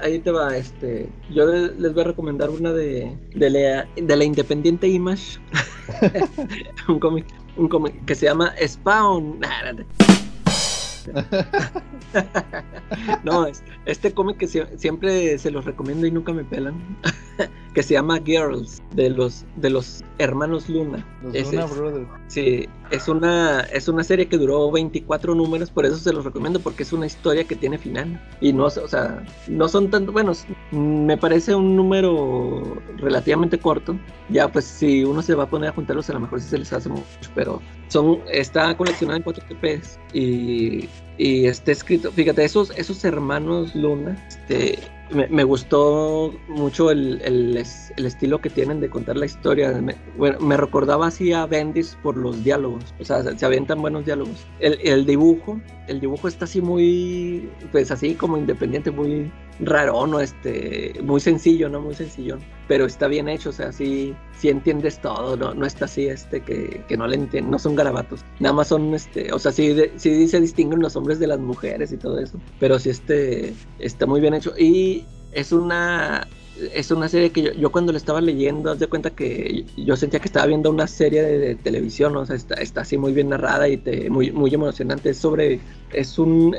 E: ahí, te va, este. Yo les voy a recomendar una de, de, la, de la Independiente Image. un cómic, un cómic que se llama Spawn. no, este cómic que siempre se los recomiendo y nunca me pelan, que se llama Girls, de los, de los hermanos Luna.
C: Los Luna Brothers.
E: Sí, es una, es una serie que duró 24 números, por eso se los recomiendo, porque es una historia que tiene final. Y no, o sea, no son tan buenos. Me parece un número relativamente corto. Ya, pues, si uno se va a poner a juntarlos, a lo mejor sí se les hace mucho, pero son, está coleccionado en 4 TPs y, y está escrito, fíjate, esos, esos hermanos Luna, este, me, gustó mucho el, el, estilo que tienen de contar la historia. Me, bueno, me recordaba así a Bendis por los diálogos. O sea, se, avientan buenos diálogos. El, el, dibujo, el dibujo está así muy, pues así como independiente, muy raro, ¿no? Este, muy sencillo, ¿no? Muy sencillo. Pero está bien hecho, o sea, sí, sí entiendes todo, ¿no? No está así, este, que, que no le entienden, no son garabatos. Nada más son, este, o sea, sí, sí se distinguen los hombres de las mujeres y todo eso. Pero sí, este, está muy bien hecho. Y es una es una serie que yo, cuando le estaba leyendo, haz de cuenta que yo sentía que estaba viendo una serie de, televisión, o sea, está, está, así muy bien narrada y muy, muy emocionante. Es sobre, es un,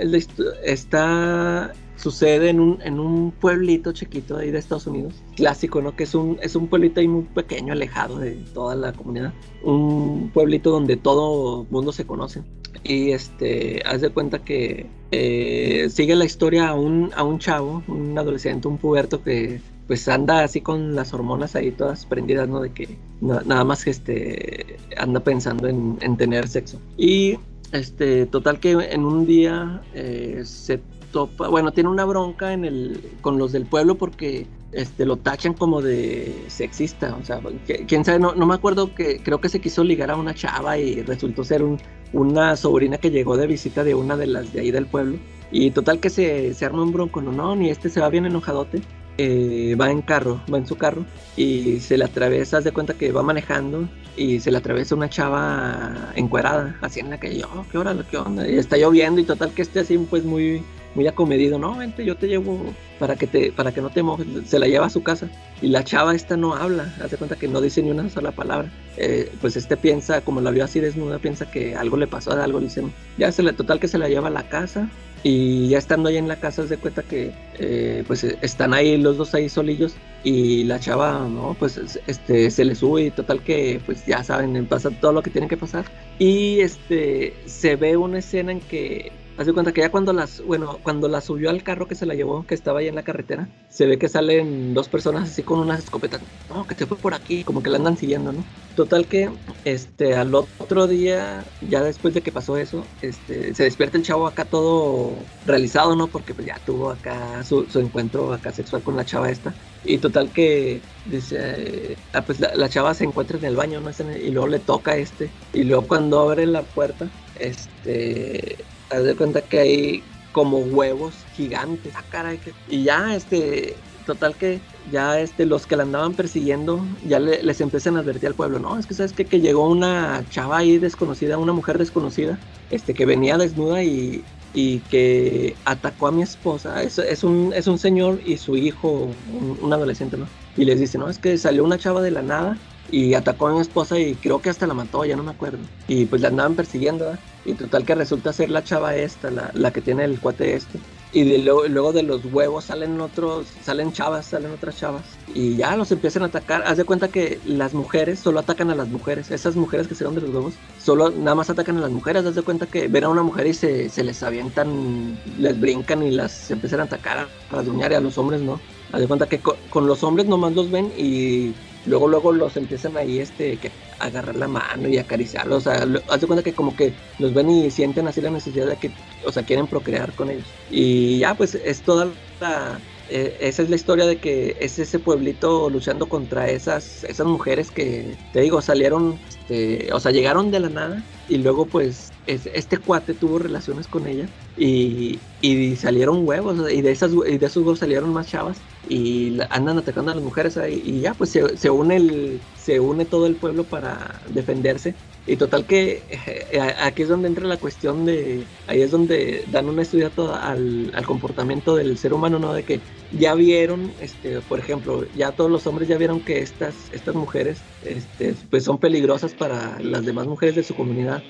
E: está sucede en un, en un pueblito chiquito ahí de Estados Unidos, clásico, ¿no? Que es un, es un pueblito ahí muy pequeño, alejado de toda la comunidad. Un pueblito donde todo mundo se conoce. Y este, haz de cuenta que eh, sigue la historia a un, a un chavo, un adolescente, un puberto que pues anda así con las hormonas ahí todas prendidas, ¿no? De que nada más este, anda pensando en, en, tener sexo. Y este, total que en un día eh, se bueno, tiene una bronca en el, con los del pueblo porque este, lo tachan como de sexista, o sea, quién sabe, no, me acuerdo que creo que se quiso ligar a una chava y resultó ser un, una sobrina que llegó de visita de una de las de ahí del pueblo. Y total que se, se arma un bronco, no, no, ni este se va bien enojadote. Eh, va en carro, va en su carro y se le atraviesa, haz de cuenta que va manejando y se le atraviesa una chava encuerada, así en la que oh, qué hora, qué onda, y está lloviendo y total que esté así pues muy muy acomedido, no, vente, yo te llevo para que te, para que no te mojes, se la lleva a su casa. Y la chava esta no habla, hace cuenta que no dice ni una sola palabra, eh, pues este piensa, como la vio así desnuda, piensa que algo le pasó, algo le hicieron, ya se le, total que se la lleva a la casa y ya estando ahí en la casa se cuenta que eh, pues están ahí los dos ahí solillos y la chava no pues este se le sube y total que pues ya saben pasa todo lo que tiene que pasar. Y este se ve una escena en que Haz de cuenta que ya cuando las, bueno, cuando la subió al carro que se la llevó, que estaba ahí en la carretera, se ve que salen dos personas así con unas escopetas. No, que se fue por aquí, como que la andan siguiendo, ¿no? Total que, este, al otro día, ya después de que pasó eso, este, se despierta el chavo acá todo realizado, ¿no? Porque pues ya tuvo acá su, encuentro acá sexual con la chava esta. Y total que dice, ah, pues la, chava se encuentra en el baño, ¿no? Y luego le toca a este. Y luego cuando abre la puerta, este, haz de cuenta que hay como huevos gigantes. Ah, caray, Y ya, este, total que ya este, los que la andaban persiguiendo ya les empiezan a advertir al pueblo, no, es que sabes que llegó una chava ahí desconocida, una mujer desconocida, este, que venía desnuda y, y que atacó a mi esposa. Es, es, un, es un señor y su hijo, un, adolescente, ¿no? Y les dice, no, es que salió una chava de la nada y atacó a mi esposa y creo que hasta la mató, ya no me acuerdo. Y pues la andaban persiguiendo, ¿verdad? Y total que resulta ser la chava esta, la, la que tiene el cuate este. Y de luego, de los huevos salen otros, salen chavas, salen otras chavas. Y ya los empiezan a atacar. Haz de cuenta que las mujeres solo atacan a las mujeres. Esas mujeres que se de los huevos, solo nada más atacan a las mujeres. Haz de cuenta que ven a una mujer y se, se les avientan, les brincan y las empiezan a atacar, a rasguñar y a los hombres no. Haz de cuenta que con, con los hombres nomás los ven y luego luego los empiezan ahí este que agarrar la mano y acariciarlos, o sea, haz de cuenta que como que los ven y sienten así la necesidad de que, o sea, quieren procrear con ellos. Y ya pues es toda la, eh, esa es la historia de que es ese pueblito luchando contra esas, esas mujeres que, te digo, salieron, este, o sea, llegaron de la nada y luego pues este cuate tuvo relaciones con ella y, y salieron huevos y de, esas, y de esos huevos salieron más chavas y andan atacando a las mujeres ahí y ya pues se, se, une el se une todo el pueblo para defenderse. Y total que eh, aquí es donde entra la cuestión de ahí es donde dan un estudio al, al, comportamiento del ser humano no de que ya vieron este por ejemplo ya todos los hombres ya vieron que estas estas mujeres este pues son peligrosas para las demás mujeres de su comunidad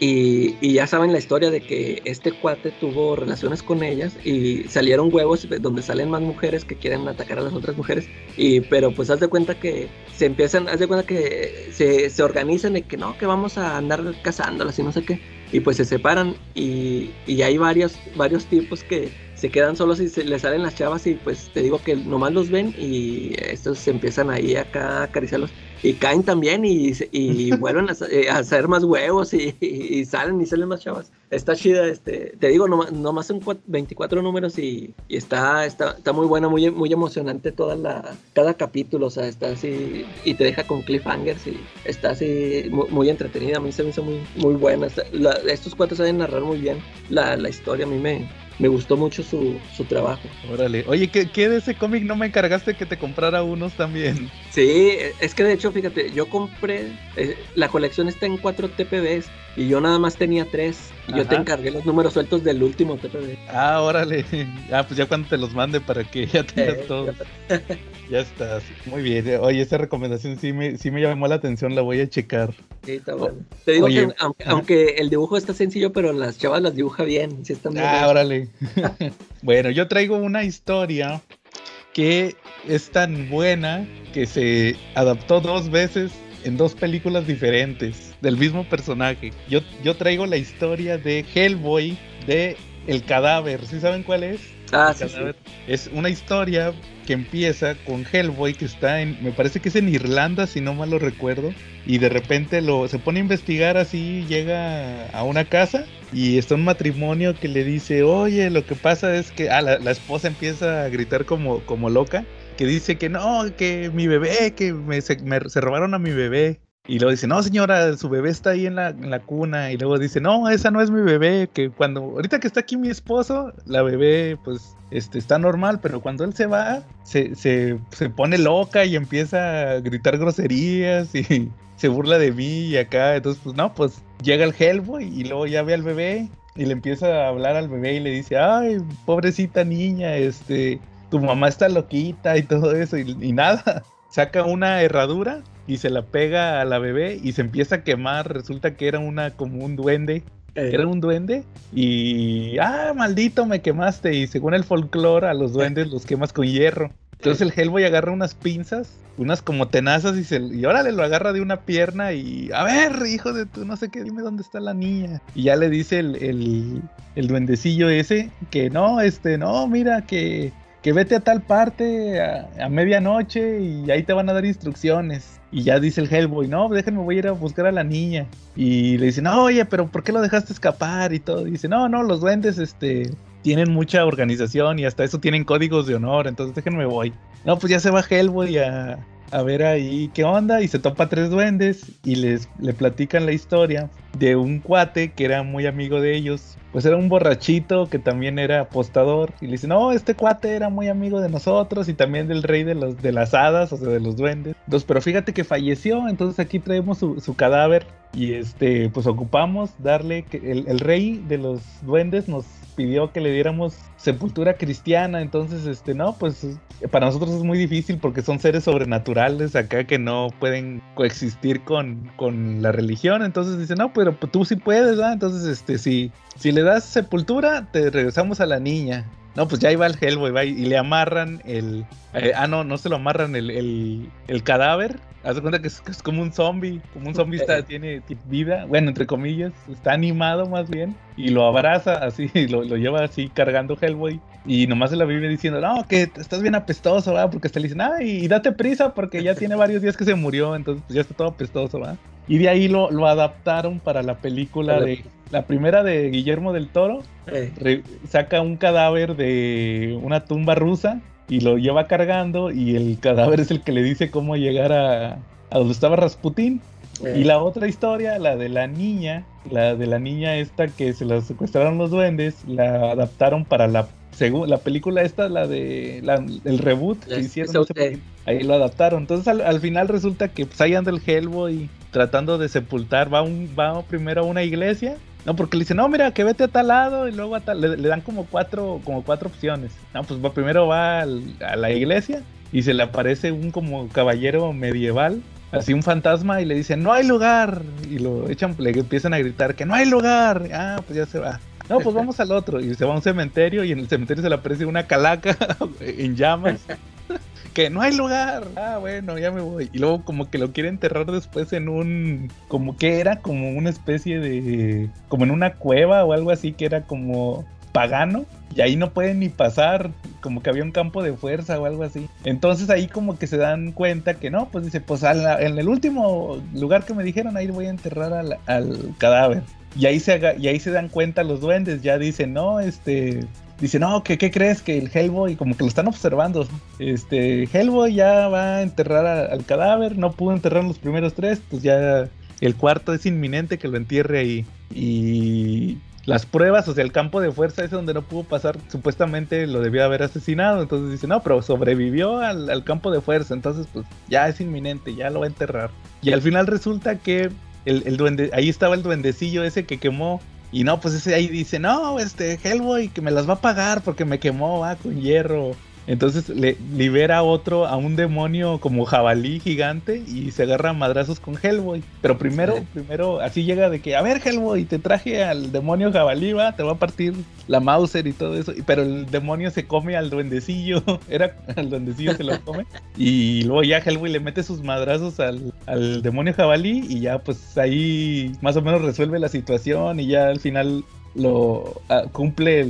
E: y, ya saben la historia de que este cuate tuvo relaciones con ellas y salieron huevos donde salen más mujeres que quieren atacar a las otras mujeres. Y, pero pues haz de cuenta que se empiezan, haz de cuenta que se, se organizan y que no, que vamos a andar cazándolas y no sé qué. Y pues se separan y, y hay varios, varios tipos que se quedan solos y se les salen las chavas y pues te digo que nomás los ven y estos se empiezan ahí acá a acariciarlos y caen también y, y vuelven eh, a, hacer más huevos y, salen y salen más chavas. Está chida, este, te digo, nomás, nomás son 24 números y, está, está, está muy buena, muy, muy emocionante toda la, cada capítulo, o sea, está así y te deja con cliffhangers y está así muy, entretenida, a mí se me hizo muy, muy buena. estos cuatro saben narrar muy bien la, la historia, a mí me, me gustó mucho su, su trabajo.
C: Órale, oye, ¿qué, ¿qué, de ese cómic no me encargaste que te comprara unos también?
E: Sí, es que de hecho, fíjate, yo compré, eh, la colección está en 4 TPBs y yo nada más tenía 3 y yo te encargué los números sueltos del último TPB.
C: Ah, órale, ah, pues ya cuando te los mande para que ya tengas eh, todo. Ya estás. Muy bien. Oye, esa recomendación sí me, sí me llamó la atención, la voy a checar.
E: Sí, está bueno. Te digo que aunque, el dibujo está sencillo, pero las chavas las dibuja bien. Sí están
C: ah, órale. bueno, yo traigo una historia que es tan buena que se adaptó dos veces en dos películas diferentes del mismo personaje. Yo, yo traigo la historia de Hellboy de El Cadáver. ¿Sí saben cuál es?
E: Ah,
C: Es una historia que empieza con Hellboy que está en, me parece que es en Irlanda, si no mal lo recuerdo, y de repente lo se pone a investigar así, llega a una casa y está un matrimonio que le dice, oye, lo que pasa es que, ah, la, esposa empieza a gritar como, como loca, que dice que no, que mi bebé, que me, se, se robaron a mi bebé. Y luego dice, no señora, su bebé está ahí en la, en la, cuna. Y luego dice, no, esa no es mi bebé. Que cuando, ahorita que está aquí mi esposo, la bebé pues este, está normal, pero cuando él se va, se, se, se pone loca y empieza a gritar groserías y se burla de mí y acá. Entonces, pues no, pues llega el Hellboy y luego ya ve al bebé y le empieza a hablar al bebé y le dice, ay, pobrecita niña, este, tu mamá está loquita y todo eso. y, y nada, saca una herradura y se la pega a la bebé y se empieza a quemar. Resulta que era una como un duende. Eh. Era un duende y ah, maldito me quemaste y según el folclore a los duendes los quemas con hierro. Entonces el Hellboy agarra unas pinzas, unas como tenazas y se y órale lo agarra de una pierna y a ver, hijo de tu no sé qué, dime dónde está la niña. Y ya le dice el, el, el duendecillo ese que no, este, no, mira que que vete a tal parte a, medianoche y ahí te van a dar instrucciones. Y ya dice el Hellboy, no, déjenme, voy a ir a buscar a la niña. Y le dice, no, oye, pero ¿por qué lo dejaste escapar? Y todo. Y dice, no, no, los duendes, este, tienen mucha organización y hasta eso tienen códigos de honor, entonces déjenme voy. No, pues ya se va Hellboy a, a ver ahí qué onda y se topa tres duendes y les le platican la historia de un cuate que era muy amigo de ellos pues era un borrachito que también era apostador. Y le dice, no, este cuate era muy amigo de nosotros y también del rey de, los, de las hadas, o sea, de los duendes. Entonces, pero fíjate que falleció, entonces aquí traemos su, su cadáver y este, pues ocupamos darle, que el, el rey de los duendes nos pidió que le diéramos sepultura cristiana, entonces este no, pues para nosotros es muy difícil porque son seres sobrenaturales acá que no pueden coexistir con, con la religión, entonces dice, "No, pero tú sí puedes, ¿verdad? Entonces este si si le das sepultura, te regresamos a la niña." No, pues ya iba el Hellboy va, y le amarran el. Eh, ah, no, no se lo amarran el, el, el cadáver. Haz de cuenta que es, como un zombie. Como un zombie está, tiene vida. Bueno, entre comillas. Está animado más bien. Y lo abraza así. Lo, lo lleva así cargando Hellboy. Y nomás se la vive diciendo, no, que estás bien apestoso, ¿verdad? Porque te le dicen, ah, y date prisa porque ya tiene varios días que se murió. Entonces, pues ya está todo apestoso, ¿verdad? Y de ahí lo, lo adaptaron para la película de la primera de Guillermo del Toro. Saca un cadáver de una tumba rusa y lo lleva cargando y el cadáver es el que le dice cómo llegar a, a donde estaba Rasputín. Y eh. la otra historia, la de la niña, la de la niña esta que se la secuestraron los duendes, la adaptaron para la según la película esta, la de el reboot que hicieron, ahí lo adaptaron. Entonces al, final resulta que pues, ahí anda el Hellboy tratando de sepultar, va un va primero a una iglesia, no porque le dicen, "No, mira, que vete a tal lado" y luego a tal, le, dan como cuatro como cuatro opciones. No, pues va primero va a la iglesia y se le aparece un como caballero medieval así un fantasma y le dicen, no hay lugar. Y lo echan, le empiezan a gritar que no hay lugar. Ah, pues ya se va. No, pues vamos al otro. Y se va a un cementerio y en el cementerio se le aparece una calaca en llamas. Que no hay lugar. Ah, bueno, ya me voy. Y luego como que lo quiere enterrar después en un, como que era como una especie de, como en una cueva o algo así que era como pagano y ahí no pueden ni pasar, como que había un campo de fuerza o algo así. Entonces ahí como que se dan cuenta que no, pues dice, pues en el último lugar que me dijeron, ahí voy a enterrar al, cadáver. Y ahí, se y ahí se dan cuenta los duendes, ya dicen, no, este, dice, no, ¿qué, ¿qué, crees? Que el Hellboy, como que lo están observando, este, Hellboy ya va a enterrar al cadáver, no pudo enterrar los primeros tres, pues ya el cuarto es inminente que lo entierre ahí. Y las pruebas, o sea, el campo de fuerza ese donde no pudo pasar, supuestamente lo debió haber asesinado. Entonces dice, no, pero sobrevivió al, campo de fuerza, entonces pues ya es inminente, ya lo va a enterrar. Y al final resulta que el, duende, ahí estaba el duendecillo ese que quemó. Y no, pues ese ahí dice, no, este Hellboy que me las va a pagar porque me quemó, va, con hierro. Entonces le libera a otro, a un demonio como jabalí gigante y se agarra a madrazos con Hellboy. Pero primero, primero, así llega de que, a ver Hellboy, te traje al demonio jabalí, va, te va a partir la Mauser y todo eso. Pero el demonio se come al duendecillo, era, al duendecillo se lo come. Y luego ya Hellboy le mete sus madrazos al, al demonio jabalí y ya pues ahí más o menos resuelve la situación y ya al final lo ah, cumple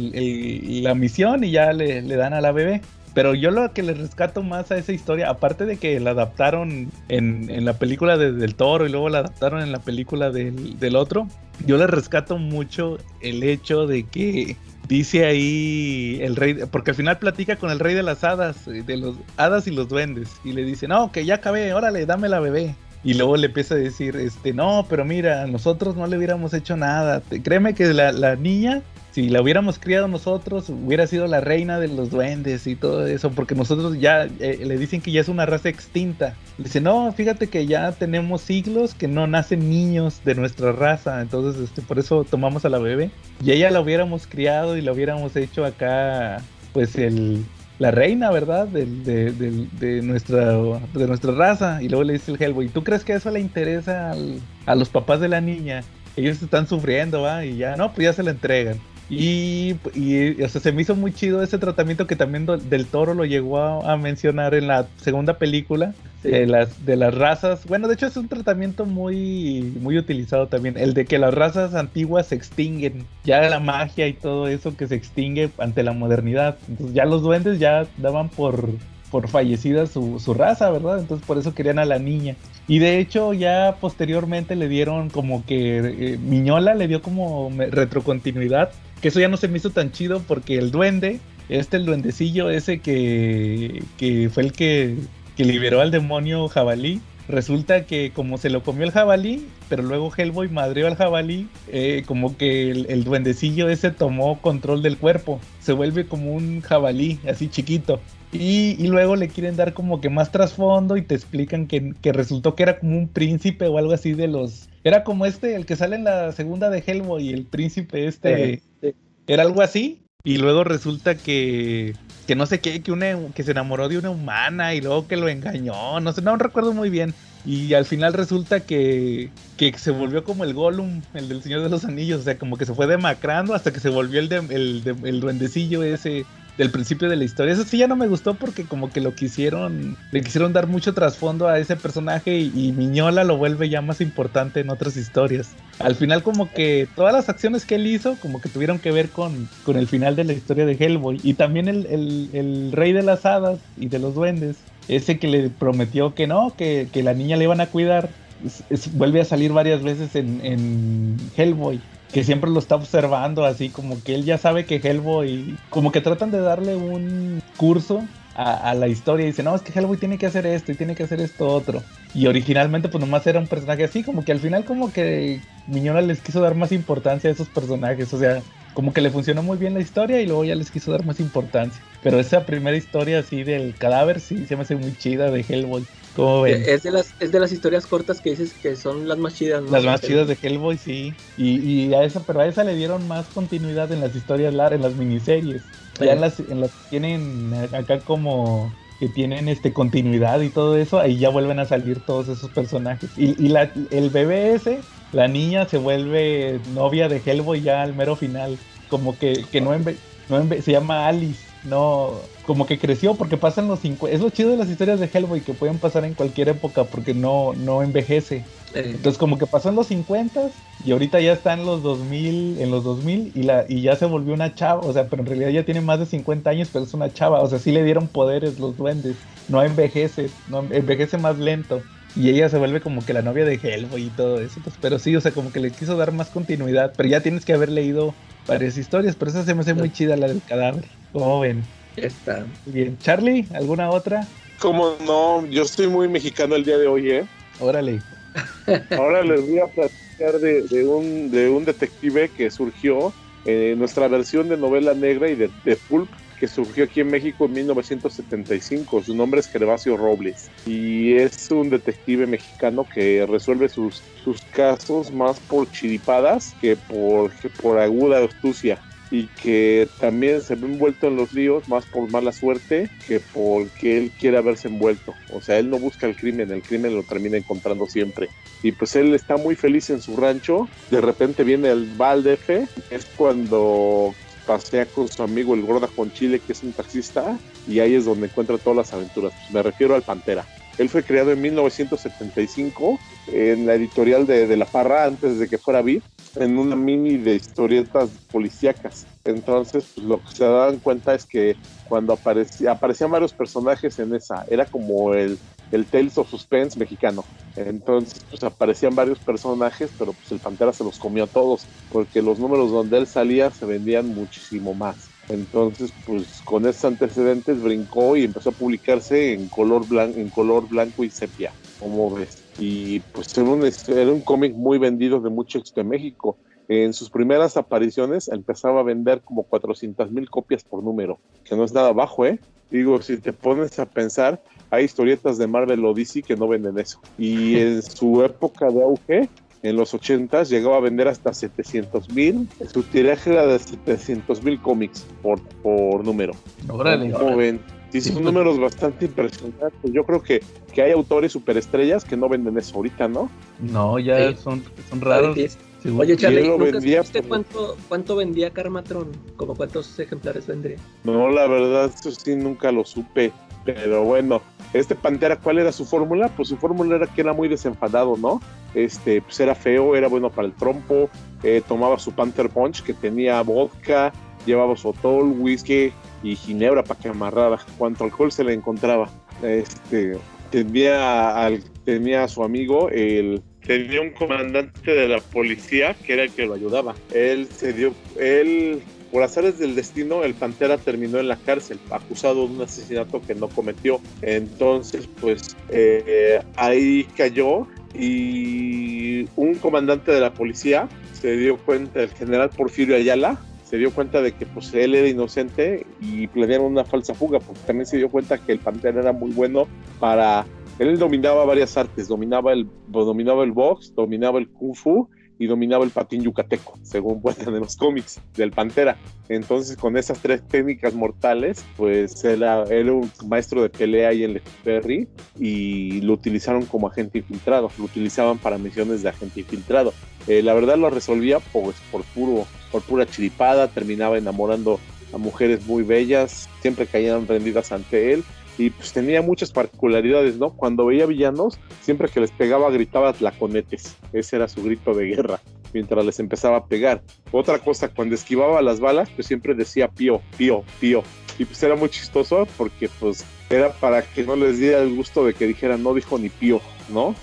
C: la misión y ya le, le dan a la bebé. Pero yo lo que le rescato más a esa historia, aparte de que la adaptaron en, la película de, del toro y luego la adaptaron en la película del, otro, yo le rescato mucho el hecho de que dice ahí el rey, porque al final platica con el rey de las hadas, de los hadas y los duendes, y le dice, no, que ya acabé, órale, dame la bebé. Y luego le empieza a decir, este, no, pero mira, nosotros no le hubiéramos hecho nada. Créeme que la, la niña si la hubiéramos criado nosotros, hubiera sido la reina de los duendes y todo eso, porque nosotros ya eh, le dicen que ya es una raza extinta. Dice, no, fíjate que ya tenemos siglos que no nacen niños de nuestra raza, entonces este, por eso tomamos a la bebé. Y ella la hubiéramos criado y la hubiéramos hecho acá, pues el, la reina, ¿verdad? De, de, nuestra, de nuestra raza. Y luego le dice el Hellboy, ¿tú crees que eso le interesa a los papás de la niña? Ellos están sufriendo, ¿va? Y ya, no, pues ya se la entregan. Y, o sea, se me hizo muy chido ese tratamiento que también Del Toro lo llegó a, mencionar en la segunda película de, las, de las razas. Bueno, de hecho es un tratamiento muy, muy utilizado también. El de que las razas antiguas se extinguen. Ya la magia y todo eso que se extingue ante la modernidad. Entonces ya los duendes ya daban por, por fallecida su, su raza, ¿verdad? Entonces por eso querían a la niña. Y de hecho ya posteriormente le dieron como que eh, Miñola le dio como retrocontinuidad que eso ya no se me hizo tan chido porque el duende, este el duendecillo ese que, que fue el que, que liberó al demonio jabalí, resulta que como se lo comió el jabalí, pero luego Hellboy madrió al jabalí, eh, como que el, duendecillo ese tomó control del cuerpo, se vuelve como un jabalí, así chiquito. Y, luego le quieren dar como que más trasfondo y te explican que, que, resultó que era como un príncipe o algo así de los era como este, el que sale en la segunda de Hellboy, el príncipe este. Era algo así. Y luego resulta que, que no sé qué, que, una, que se enamoró de una humana y luego que lo engañó. No sé, no recuerdo muy bien. Y al final resulta que, que se volvió como el Gollum, el del Señor de los Anillos. O sea, como que se fue demacrando hasta que se volvió el, de, el, el duendecillo ese del principio de la historia. Eso sí ya no me gustó porque como que lo quisieron, le quisieron dar mucho trasfondo a ese personaje y, Miñola lo vuelve ya más importante en otras historias. Al final como que todas las acciones que él hizo como que tuvieron que ver con, con el final de la historia de Hellboy. Y también el, el, rey de las hadas y de los duendes, ese que le prometió que no, que, que la niña le iban a cuidar, vuelve a salir varias veces en, en Hellboy que siempre lo está observando, así como que él ya sabe que Hellboy, como que tratan de darle un curso a, la historia y dice, no, es que Hellboy tiene que hacer esto y tiene que hacer esto otro. Y originalmente pues nomás era un personaje así, como que al final como que Miñona les quiso dar más importancia a esos personajes, o sea, como que le funcionó muy bien la historia y luego ya les quiso dar más importancia. Pero esa primera historia así del cadáver sí se me hace muy chida de Hellboy. ¿Cómo ven?
E: Es de las, es de las historias cortas que dices que son las más chidas,
C: Las más chidas de Hellboy, sí. Y, y a esa, pero a esa le dieron más continuidad en las historias largas, en las miniseries. Ya en las, en las tienen acá como que tienen este continuidad y todo eso, ahí ya vuelven a salir todos esos personajes. Y, y la, el bebé ese, la niña se vuelve novia de Hellboy ya al mero final. Como que, que no, no se llama Alice, no, como que creció porque pasan los 50. Es lo chido de las historias de Hellboy que pueden pasar en cualquier época porque no, no envejece. Entonces como que pasó en los 50 y ahorita ya está en los 2000, en los 2000 y, la, y ya se volvió una chava, o sea, pero en realidad ya tiene más de 50 años, pero es una chava, o sea, sí le dieron poderes los duendes, no envejece, no envejece más lento. Y ella se vuelve como que la novia de Hellboy y todo eso. Pues, pero sí, o sea, como que le quiso dar más continuidad. Pero ya tienes que haber leído varias historias. Pero esa se me hace muy chida la del cadáver. ¿Cómo ven?
E: Está.
C: Bien. Charlie, ¿alguna otra?
D: Como no, yo estoy muy mexicano el día de hoy, ¿eh?
C: Órale.
D: Ahora les voy a platicar de, un, de un detective que surgió en nuestra versión de novela negra y de, de pulp que surgió aquí en México en 1975. Su nombre es Gervasio Robles y es un detective mexicano que resuelve sus, sus casos más por chiripadas que por, por aguda astucia y que también se ve envuelto en los líos más por mala suerte que porque él quiere haberse envuelto. O sea, él no busca el crimen, el crimen lo termina encontrando siempre. Y pues él está muy feliz en su rancho. De repente viene el Valdefe, es cuando pasea con su amigo el Gorda con Chile, que es un taxista, y ahí es donde encuentra todas las aventuras. Me refiero al Pantera. Él fue creado en 1975 en la editorial de, La Parra, antes de que fuera VIP, en una mini de historietas policíacas. Entonces, pues, lo que se dan cuenta es que cuando aparecía, aparecían varios personajes en esa, era como el, el Tales of Suspense mexicano. Entonces, pues aparecían varios personajes, pero pues el Pantera se los comió a todos, porque los números donde él salía se vendían muchísimo más. Entonces, pues con esos antecedentes brincó y empezó a publicarse en color, blanco, en color blanco y sepia, como ves. Y pues era un, era un cómic muy vendido de mucho éxito en México. En sus primeras apariciones empezaba a vender como 400 mil copias por número, que no es nada bajo, ¿eh? Digo, si te pones a pensar, hay historietas de Marvel o DC que no venden eso. Y en su época de auge, en los 80 llegaba a vender hasta 700 mil. Su tiraje era de 700 mil cómics por, por número.
C: Órale.
D: Como ven, sí, son números bastante impresionantes. Yo creo que, que hay autores superestrellas que no venden eso ahorita, ¿no?
C: No, ya son, son raros.
E: Oye, Charlie, ¿nunca supiste cuánto, cuánto vendía Carmatron? ¿Como cuántos ejemplares vendría?
D: No, la verdad, eso sí nunca lo supe. Pero bueno, este Pantera, ¿cuál era su fórmula? Pues su fórmula era que era muy desenfadado, ¿no? Este, pues era feo, era bueno para el trompo, eh, tomaba su Panther Punch que tenía vodka, llevaba sotol, whisky y ginebra para que amarrara. Cuanto alcohol se le encontraba. Este, tenía, al, tenía a su amigo, el, tenía un comandante de la policía que era el que lo ayudaba. Él se dio, él por azares del destino, el Pantera terminó en la cárcel, acusado de un asesinato que no cometió. Entonces, pues eh, ahí cayó y un comandante de la policía se dio cuenta, el general Porfirio Ayala, se dio cuenta de que pues él era inocente y planearon una falsa fuga, porque también se dio cuenta que el Pantera era muy bueno para... Él dominaba varias artes, dominaba el, dominaba el box, dominaba el kung fu y dominaba el patín yucateco, según cuentan en los cómics del Pantera. Entonces, con esas tres técnicas mortales, pues era, era un maestro de pelea ahí en Perry y lo utilizaron como agente infiltrado, lo utilizaban para misiones de agente infiltrado. Eh, la verdad lo resolvía pues, por, puro, por pura chiripada, terminaba enamorando a mujeres muy bellas, siempre caían rendidas ante él y pues tenía muchas particularidades, ¿no? Cuando veía villanos, siempre que les pegaba gritaba tlaconetes, ese era su grito de guerra, mientras les empezaba a pegar. Otra cosa, cuando esquivaba las balas, pues siempre decía pío, pío, pío, y pues era muy chistoso porque pues era para que no les diera el gusto de que dijeran no dijo ni pío, ¿no?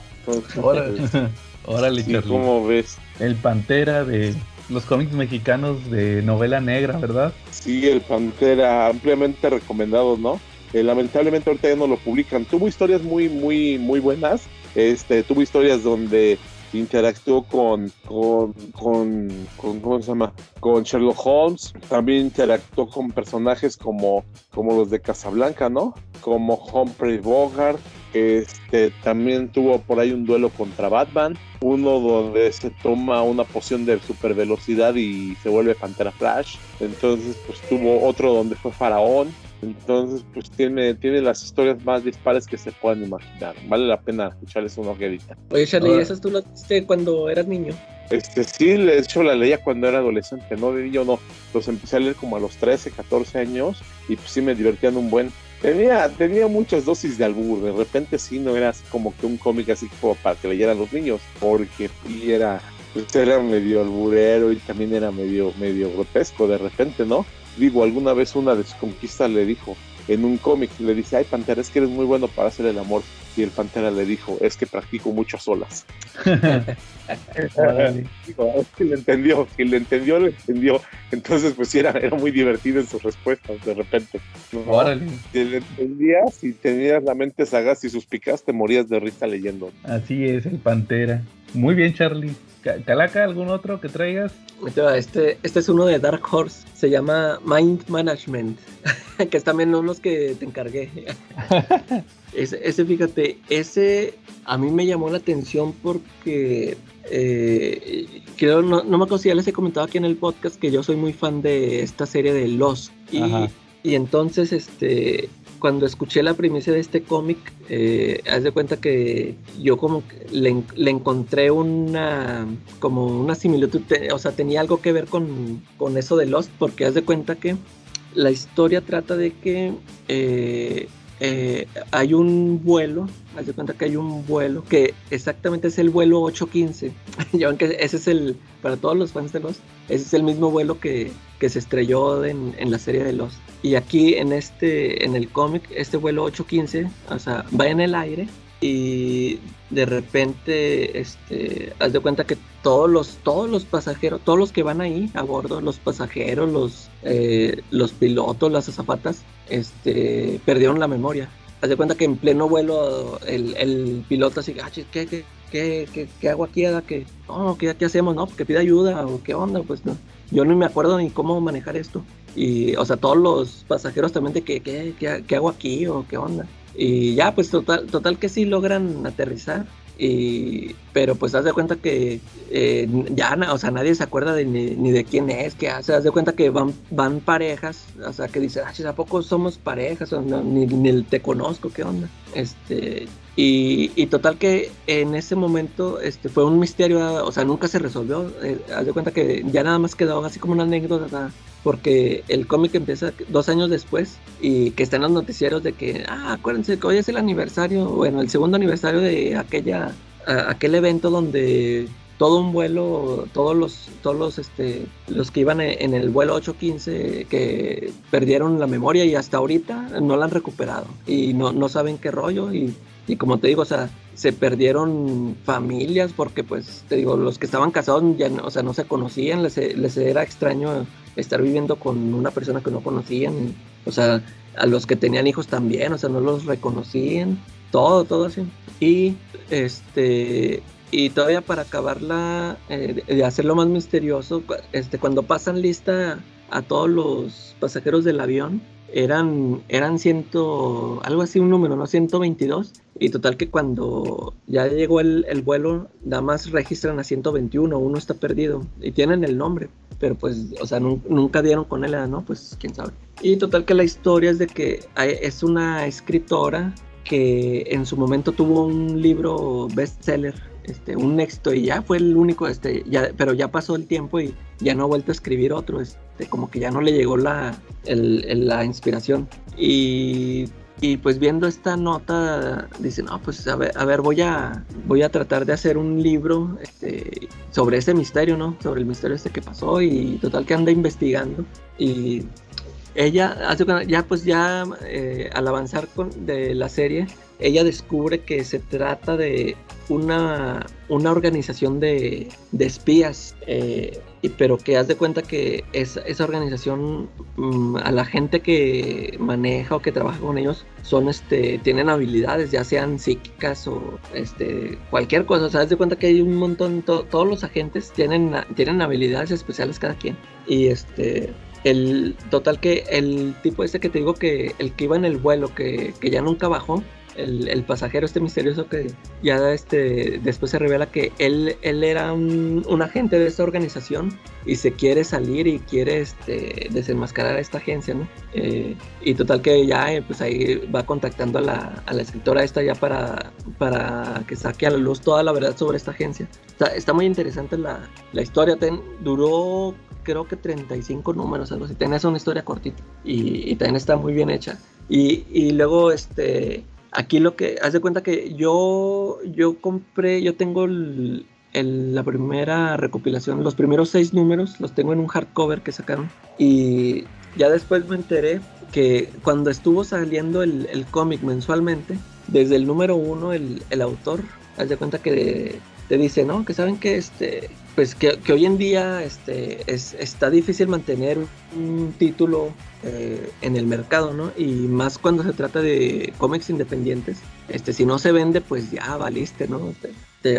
C: Órale, Órale
D: ¿Cómo ves?
C: El Pantera de los cómics mexicanos de novela negra, ¿verdad?
D: Sí, el Pantera, ampliamente recomendado, ¿no? Eh, lamentablemente ahorita ya no lo publican. Tuvo historias muy, muy, muy buenas. Este, tuvo historias donde interactuó con, con, con, con, ¿cómo se llama? Con Sherlock Holmes, también interactuó con personajes como, como los de Casablanca, ¿no? Como Humphrey Bogart, este, también tuvo por ahí un duelo contra Batman, uno donde se toma una poción de super velocidad y se vuelve Pantera Flash, entonces pues tuvo otro donde fue Faraón, entonces, pues tiene, tiene las historias más dispares que se puedan imaginar. Vale la pena escucharles una ojerita.
E: Oye, Charlie, ¿esas tú las viste cuando eras niño?
D: Este, sí, de hecho la leía cuando era adolescente, no de niño, no. Los empecé a leer como a los 13, 14 años y pues sí me divertían un buen. Tenía, tenía muchas dosis de albur, de repente sí no era así como que un cómic así como para que leyeran los niños, porque sí era, pues era medio alburero y también era medio, medio grotesco de repente, ¿no? Digo, alguna vez una de sus conquistas le dijo en un cómic, le dice, ay Pantera, es que eres muy bueno para hacer el amor. Y el Pantera le dijo, es que practico muchas olas. Digo, que le entendió, que le entendió, le entendió. Entonces, pues sí, era, era muy divertido en sus respuestas, de repente. Si le entendías, si tenías la mente sagaz y suspicaz, te morías de risa leyendo.
C: Así es, el Pantera. Muy bien, Charlie. Calaca, ¿algún otro que traigas?
E: Este, este es uno de Dark Horse, se llama Mind Management, que es también uno que te encargué. ese, fíjate, ese a mí me llamó la atención porque eh, creo, no, no me acuerdo si ya les he comentado aquí en el podcast que yo soy muy fan de esta serie de Lost. Y, y entonces, este, cuando escuché la primicia de este cómic, eh, haz de cuenta que yo como le, encontré una como una similitud, o sea, tenía algo que ver con, con, eso de Lost, porque haz de cuenta que la historia trata de que eh, eh, hay un vuelo, haz de cuenta que hay un vuelo que exactamente es el vuelo 815. ya ven ese es el, para todos los fans de Lost, ese es el mismo vuelo que, que se estrelló en, en, la serie de Lost. Y aquí en este, en el cómic, este vuelo 815, o sea, va en el aire y de repente, este, haz de cuenta que todos los, todos los pasajeros, todos los que van ahí a bordo, los pasajeros, los, eh, los pilotos, las azafatas, este, perdieron la memoria. Haz de cuenta que en pleno vuelo el, el piloto así, ah, ¿qué, qué, qué, qué, hago aquí? ¿Qué, oh, ¿qué, ¿qué, hacemos? No, porque pide ayuda o qué onda, pues no. Yo no me acuerdo ni cómo manejar esto. Y, o sea, todos los pasajeros también de que, ¿qué, qué, qué hago aquí o qué onda? Y ya, pues total, total que sí logran aterrizar. Y, pero pues haz de cuenta que eh, ya, o sea, nadie se acuerda de, ni, de quién es, que hace, haz de cuenta que van, van parejas, o sea, que dicen, ah, ¿a poco somos parejas? O ni, ni, te conozco, ¿qué onda? Este, y, total que en ese momento este, fue un misterio, o sea, nunca se resolvió. Eh, haz de cuenta que ya nada más quedó así como una anécdota, porque el cómic empieza dos años después y que están los noticieros de que, ah, acuérdense que hoy es el aniversario, bueno, el segundo aniversario de aquella, aquel evento donde todo un vuelo, todos los, todos los, este, los que iban en el vuelo 815 que perdieron la memoria y hasta ahorita no la han recuperado y no, no saben qué rollo y y como te digo, o sea, se perdieron familias porque pues te digo, los que estaban casados ya no, o sea, no se conocían, les, les era extraño estar viviendo con una persona que no conocían, o sea, a los que tenían hijos también, o sea, no los reconocían, todo, todo así. Y este y todavía para acabarla eh, de hacerlo más misterioso, este cuando pasan lista a todos los pasajeros del avión, eran, eran ciento, algo así un número, ¿no? 122. Y total que cuando ya llegó el, el, vuelo, nada más registran a 121, uno está perdido. Y tienen el nombre, pero pues, o sea, nunca dieron con él, ¿no? Pues quién sabe. Y total que la historia es de que es una escritora que en su momento tuvo un libro bestseller, este, un éxito y ya fue el único, este, ya, pero ya pasó el tiempo y ya no ha vuelto a escribir otro. Este, como que ya no le llegó la, la inspiración. Y, y, pues viendo esta nota, dice, no, pues a ver, a ver, voy a, voy a tratar de hacer un libro este, sobre ese misterio, ¿no? Sobre el misterio este que pasó y total que anda investigando. Y ella, ya pues ya eh, al avanzar con, de la serie, ella descubre que se trata de una, una organización de, de espías, eh, y, pero que haz de cuenta que esa organización, mm, a la gente que maneja o que trabaja con ellos, son este, tienen habilidades, ya sean psíquicas o este, cualquier cosa. O sea, haz de cuenta que hay un montón, todos los agentes tienen, tienen habilidades especiales cada quien. Y este, el total que el tipo este que te digo que el que iba en el vuelo, que, que ya nunca bajó, el, pasajero este misterioso que ya este, después se revela que él, él era un, agente de esta organización y se quiere salir y quiere este, desenmascarar a esta agencia, ¿no? Eh, y total que ya eh, pues ahí va contactando a la, a la, escritora esta ya para, para que saque a la luz toda la verdad sobre esta agencia. Está, está muy interesante la, la historia, duró creo que 35 números, algo así. Tenés una historia cortita y, y, también está muy bien hecha. Y, y luego, este, Aquí lo que, haz de cuenta que yo, yo compré, yo tengo la primera recopilación, los primeros seis números los tengo en un hardcover que sacaron. Y ya después me enteré que cuando estuvo saliendo el, cómic mensualmente, desde el número uno, el, autor, haz de cuenta que te dice, ¿no? Que saben que este, pues que, hoy en día este, es, está difícil mantener un título eh, en el mercado, ¿no? Y más cuando se trata de cómics independientes. Este, si no se vende, pues ya valiste, ¿no?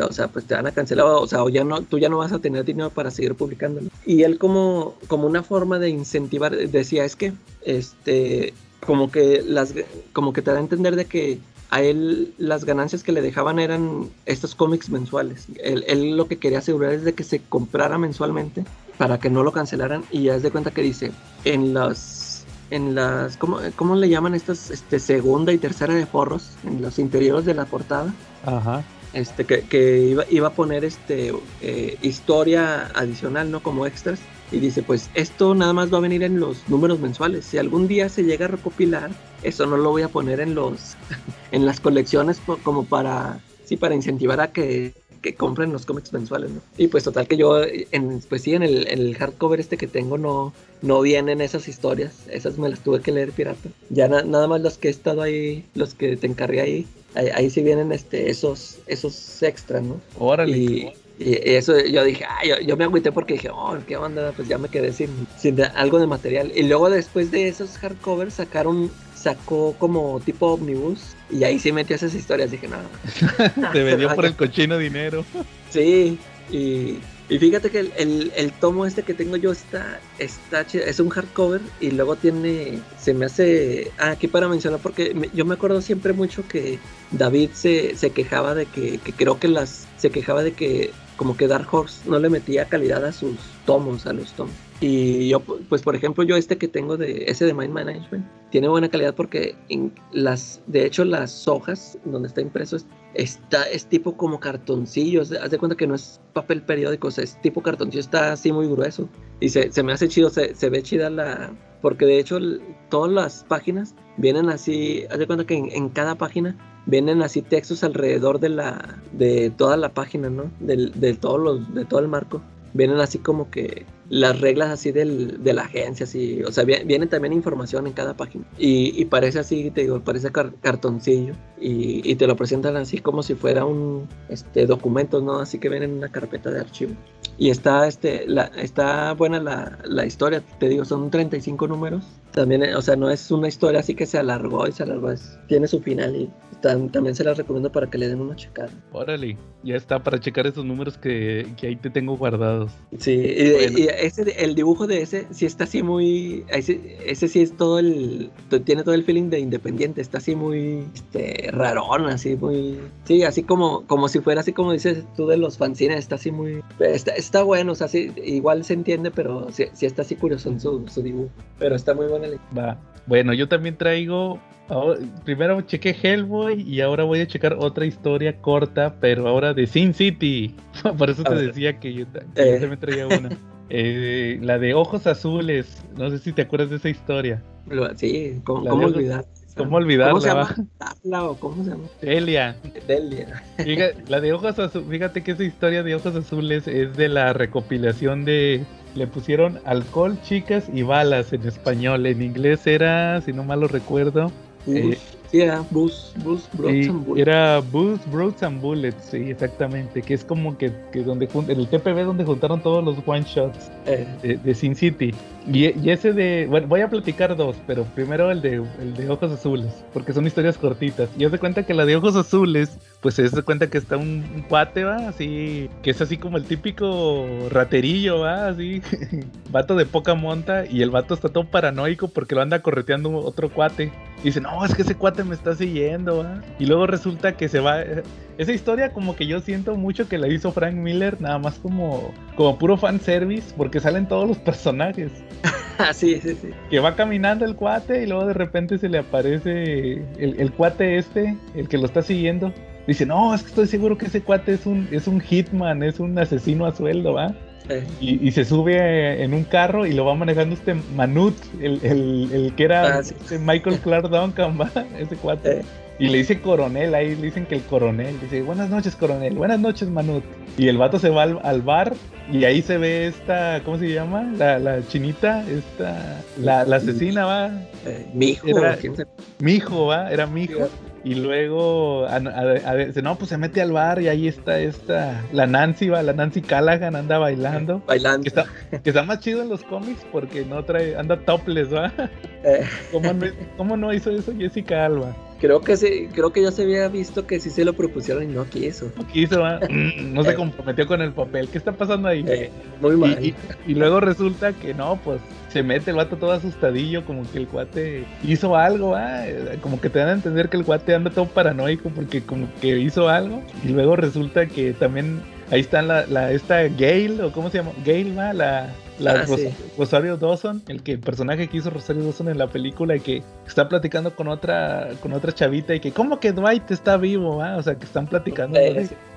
E: o sea, pues te van a cancelar, o sea, o ya no, tú ya no vas a tener dinero para seguir publicándolo. Y él como, como una forma de incentivar, decía, es que, este, como que las, como que te da a entender de que a él las ganancias que le dejaban eran estos cómics mensuales. Él, lo que quería asegurar es de que se comprara mensualmente para que no lo cancelaran y ya es de cuenta que dice en las en las ¿cómo, cómo le llaman estas este segunda y tercera de forros en los interiores de la portada
C: Ajá.
E: este que, que iba, iba, a poner este eh, historia adicional no como extras y dice, pues esto nada más va a venir en los números mensuales. Si algún día se llega a recopilar, eso no lo voy a poner en los en las colecciones como para sí para incentivar a que, que compren los cómics mensuales, ¿no? Y pues total que yo en pues sí en el, hardcover este que tengo no no vienen esas historias, esas me las tuve que leer pirata. Ya nada más los que he estado ahí, los que te encargué ahí, ahí, sí vienen este esos esos extras, ¿no?
C: Órale.
E: Y eso yo dije, ah, yo, me agüité porque dije, oh, qué onda, pues ya me quedé sin, sin algo de material. Y luego después de esos hardcovers sacaron, sacó como tipo omnibus y ahí sí metió esas historias. Dije, no.
C: Te vendió por el cochino dinero.
E: Sí, y, y fíjate que el, el, tomo este que tengo yo está, está es un hardcover y luego tiene, se me hace, ah, aquí para mencionar porque yo me acuerdo siempre mucho que David se, se quejaba de que, que creo que las, se quejaba de que como que Dark Horse no le metía calidad a sus tomos, a los tomos. Y yo, pues por ejemplo, yo este que tengo de ese de Mind Management, tiene buena calidad porque en las, de hecho las hojas donde está impreso está, es tipo como cartoncillo, haz de cuenta que no es papel periódico, es tipo cartoncillo, está así muy grueso. Y se, se me hace chido, se, se, ve chida la... Porque de hecho todas las páginas vienen así, haz de cuenta que en cada página vienen así textos alrededor de la de toda la página, ¿no? De, de, todos los, de todo el marco. Vienen así como que las reglas así del, de la agencia, así, o sea, viene, también información en cada página. Y, y parece así, te digo, parece cartoncillo. Y, y, te lo presentan así como si fuera un este, documento, ¿no? Así que viene en una carpeta de archivo. Y está, este, la, está buena la, la historia, te digo, son 35 números. También, o sea, no es una historia así que se alargó y se alargó, es, tiene su final y también se las recomiendo para que le den una checada.
C: Órale, ya está para checar esos números que, que ahí te tengo guardados.
E: Sí, y, ese, el dibujo de ese sí está así muy. Ese, ese sí es todo el. Tiene todo el feeling de independiente, está así muy este, rarón, así muy. Sí, así como, como si fuera así como dices tú de los fanzines, está así muy. Está, está bueno, o sea, sí, igual se entiende, pero sí, sí está así curioso en su, su dibujo. Pero está muy bueno el.
C: Va. Bueno, yo también traigo primero chequé Hellboy y ahora voy a checar otra historia corta, pero ahora de Sin City. Por eso te decía que yo, eh. también traía una. Eh, la de Ojos Azules. No sé si te acuerdas de esa historia.
E: Sí, ¿cómo, ¿cómo olvidar?
C: ¿Cómo olvidarla? ¿Cómo se
E: llama? ¿Cómo se llama?
C: Delia.
E: Delia.
C: la de Ojos Azules, fíjate que esa historia de Ojos Azules es de la recopilación de le pusieron alcohol, chicas y balas en español. En inglés era, si no mal lo recuerdo, eh,
E: Era Bruce, Bruce
C: and Bullets. Era Bruce Bros and Bullets, sí, exactamente. Que es como que, que donde en el TPB donde juntaron todos los one shots eh. de, Sin City. Y, ese de. Bueno, voy a platicar dos, pero primero el de, el de Ojos Azules, porque son historias cortitas. Y os de cuenta que la de Ojos Azules, pues se da cuenta que está un, un, cuate, ¿va? Así, que es así como el típico raterillo, ¿va? Así, vato de poca monta. Y el vato está todo paranoico porque lo anda correteando otro cuate. Y dice, no, es que ese cuate me está siguiendo, Y luego resulta que se va. Esa historia, como que yo siento mucho que la hizo Frank Miller, nada más como, como puro fanservice, porque salen todos los personajes.
E: sí, sí, sí.
C: Que va caminando el cuate y luego de repente se le aparece el, el cuate este, el que lo está siguiendo. Dice, no, es que estoy seguro que ese cuate es un, es un hitman, es un asesino a sueldo, ¿va? Y, se sube en un carro y lo va manejando este Manut, el, el, que era ah, este Michael Clark Duncan, ¿va? Ese cuate. Y le dice coronel, ahí le dicen que el coronel. Dice, buenas noches, coronel. Buenas noches, Manut. Y el vato se va al, bar y ahí se ve esta, ¿cómo se llama? La, la chinita, esta, la, la asesina, va.
E: Eh, mi hijo.
C: mi hijo, va. Era mi hijo. Y luego, a, a, no, pues se mete al bar y ahí está esta, la Nancy, va, la Nancy Callahan anda bailando.
E: Bailando.
C: Que está, que está más chido en los cómics porque no trae, anda topless, va. Eh. ¿Cómo, no, ¿Cómo no hizo eso Jessica Alba?
E: Creo que sí, creo que ya se había visto que sí se lo propusieron y no quiso.
C: No quiso, mm, no se eh. comprometió con el papel. ¿Qué está pasando ahí?
E: Eh, muy mal.
C: Y, luego resulta que no, pues se mete el vato todo asustadillo, como que el cuate hizo algo, como que te dan a entender que el cuate anda todo paranoico porque como que hizo algo. Y luego resulta que también ahí está la, la esta Gail, o cómo se llama, Gail, va, la, la ah, Rosario Dawson, el que el personaje que hizo Rosario Dawson en la película y que está platicando con otra con otra chavita y que como que Dwight está vivo, o sea que están platicando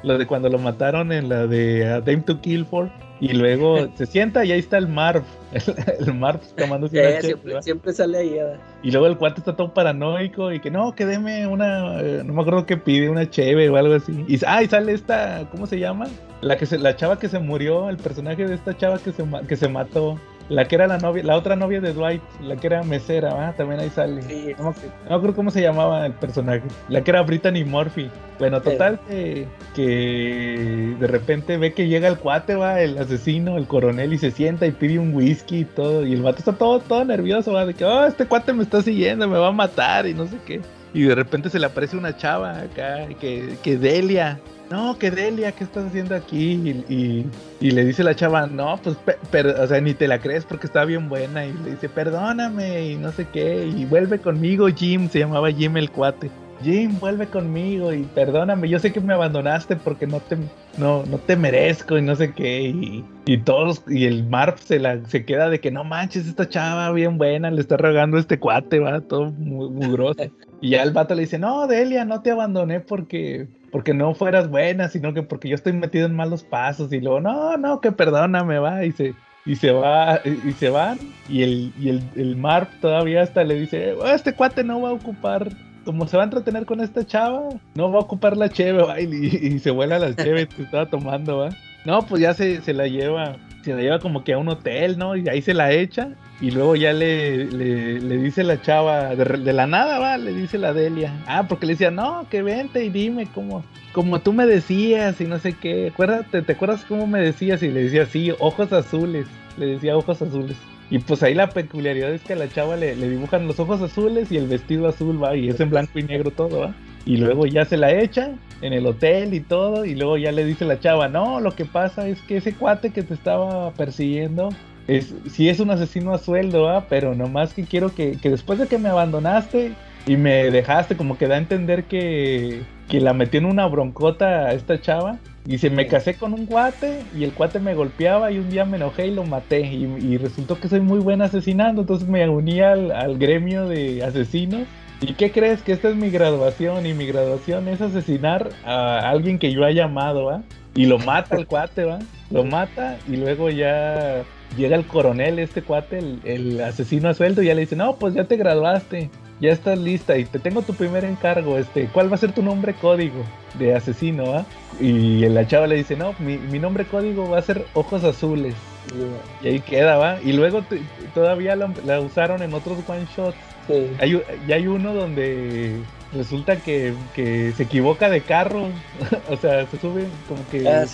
C: lo, de, cuando lo mataron en la de A Dame to Kill For y luego se sienta y ahí está el Marv, el, Marv tomando
E: eh, siempre, sale ahí.
C: Y luego el cuate está todo paranoico y que no, que deme una, eh, no me acuerdo que pide, una cheve o algo así. Y, ah, y sale esta, ¿cómo se llama? La que se, la chava que se murió, el personaje de esta chava que se, que se mató. La que era la novia, la otra novia de Dwight, la que era mesera, también ahí sale. no, me acuerdo cómo se llamaba el personaje. La que era Brittany Murphy. Bueno, total que, que de repente ve que llega el cuate, va, el asesino, el coronel, y se sienta y pide un whisky y todo. Y el vato está todo, todo nervioso, va, de que, oh, este cuate me está siguiendo, me va a matar y no sé qué. Y de repente se le aparece una chava acá, que, que Delia, no, que Delia, ¿qué estás haciendo aquí? Y, le dice la chava, no, pues, pero, o sea, ni te la crees porque está bien buena. Y le dice, perdóname y no sé qué. Y vuelve conmigo, Jim, se llamaba Jim el cuate. Jim, vuelve conmigo y perdóname, yo sé que me abandonaste porque no te, no, no te merezco y no sé qué. Y, y todos, y el Marp se, la, se queda de que no manches, esta chava bien buena, le está rogando este cuate, va, todo muy, mugroso. y ya el vato le dice, no, Delia, no te abandoné porque porque no fueras buena, sino que porque yo estoy metido en malos pasos y luego, no, no, que perdóname, va, y se, y se va, y se van, y el, y el, el Marp todavía hasta le dice, oh, este cuate no va a ocupar, como se va a entretener con esta chava, no va a ocupar la cheve, va, y, se vuela la cheve que estaba tomando, va. No, pues ya se, se la lleva, se la lleva como que a un hotel, ¿no? Y ahí se la echa, y luego ya le, le, dice la chava, de, la nada va, le dice la Delia. Ah, porque le decía, no, que vente y dime cómo, como tú me decías y no sé qué. Acuérdate, ¿te acuerdas cómo me decías? Y le decía, sí, ojos azules. Le decía ojos azules. Y pues ahí la peculiaridad es que a la chava le, le dibujan los ojos azules y el vestido azul va, y es en blanco y negro todo, va. Y luego ya se la echa en el hotel y todo, y luego ya le dice la chava, no, lo que pasa es que ese cuate que te estaba persiguiendo es, sí es un asesino a sueldo, ¿ah? pero nomás que quiero que, después de que me abandonaste y me dejaste, como que da a entender que, que la metí en una broncota a esta chava. Y se me casé con un cuate y el cuate me golpeaba y un día me enojé y lo maté. Y, resultó que soy muy buena asesinando, entonces me uní al, al, gremio de asesinos. ¿Y qué crees? Que esta es mi graduación y mi graduación es asesinar a alguien que yo haya amado, ¿va? Y lo mata el cuate, ¿va? Lo mata y luego ya llega el coronel, este cuate, el, asesino a sueldo, y ya le dice, no, pues ya te graduaste, ya estás lista y te tengo tu primer encargo, este, ¿cuál va a ser tu nombre código de asesino? Ah? Y la chava le dice, no, mi, nombre código va a ser Ojos Azules. Y ahí queda, ¿va? Y luego todavía la, usaron en otros one shots. Hay, y hay uno donde resulta que, se equivoca de carro, o sea, se sube como que ah,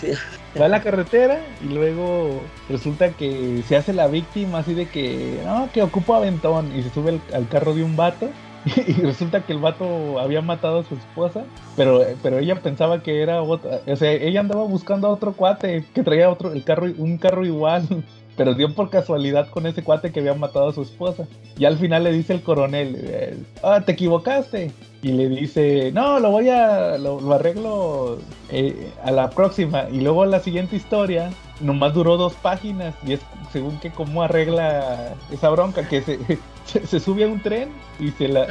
C: va a la carretera y luego resulta que se hace la víctima así de que, no, que ocupa aventón y se sube al, carro de un vato y resulta que el vato había matado a su esposa, pero, pero ella pensaba que era otra, o sea, ella andaba buscando a otro cuate que traía otro, el carro, un carro igual pero dio por casualidad con ese cuate que había matado a su esposa. Y al final le dice el coronel, eh, ah, te equivocaste. Y le dice, no, lo voy a, lo, arreglo eh, a la próxima. Y luego la siguiente historia, nomás duró dos páginas. Y es según que cómo arregla esa bronca, que se, se, sube a un tren y se la,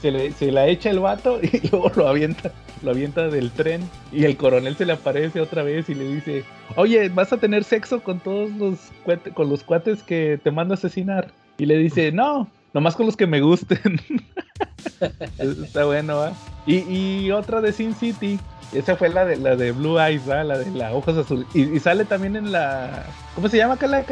C: se, se la echa el vato y luego lo avienta lo avienta del tren y el coronel se le aparece otra vez y le dice, oye, vas a tener sexo con todos los, con los cuates que te mando a asesinar. Y le dice, no, nomás con los que me gusten. Está bueno, ¿va? Y, otra de Sin City, esa fue la de la de Blue Eyes. La de la ojos azul. Y, sale también en la. ¿Cómo se llama acá la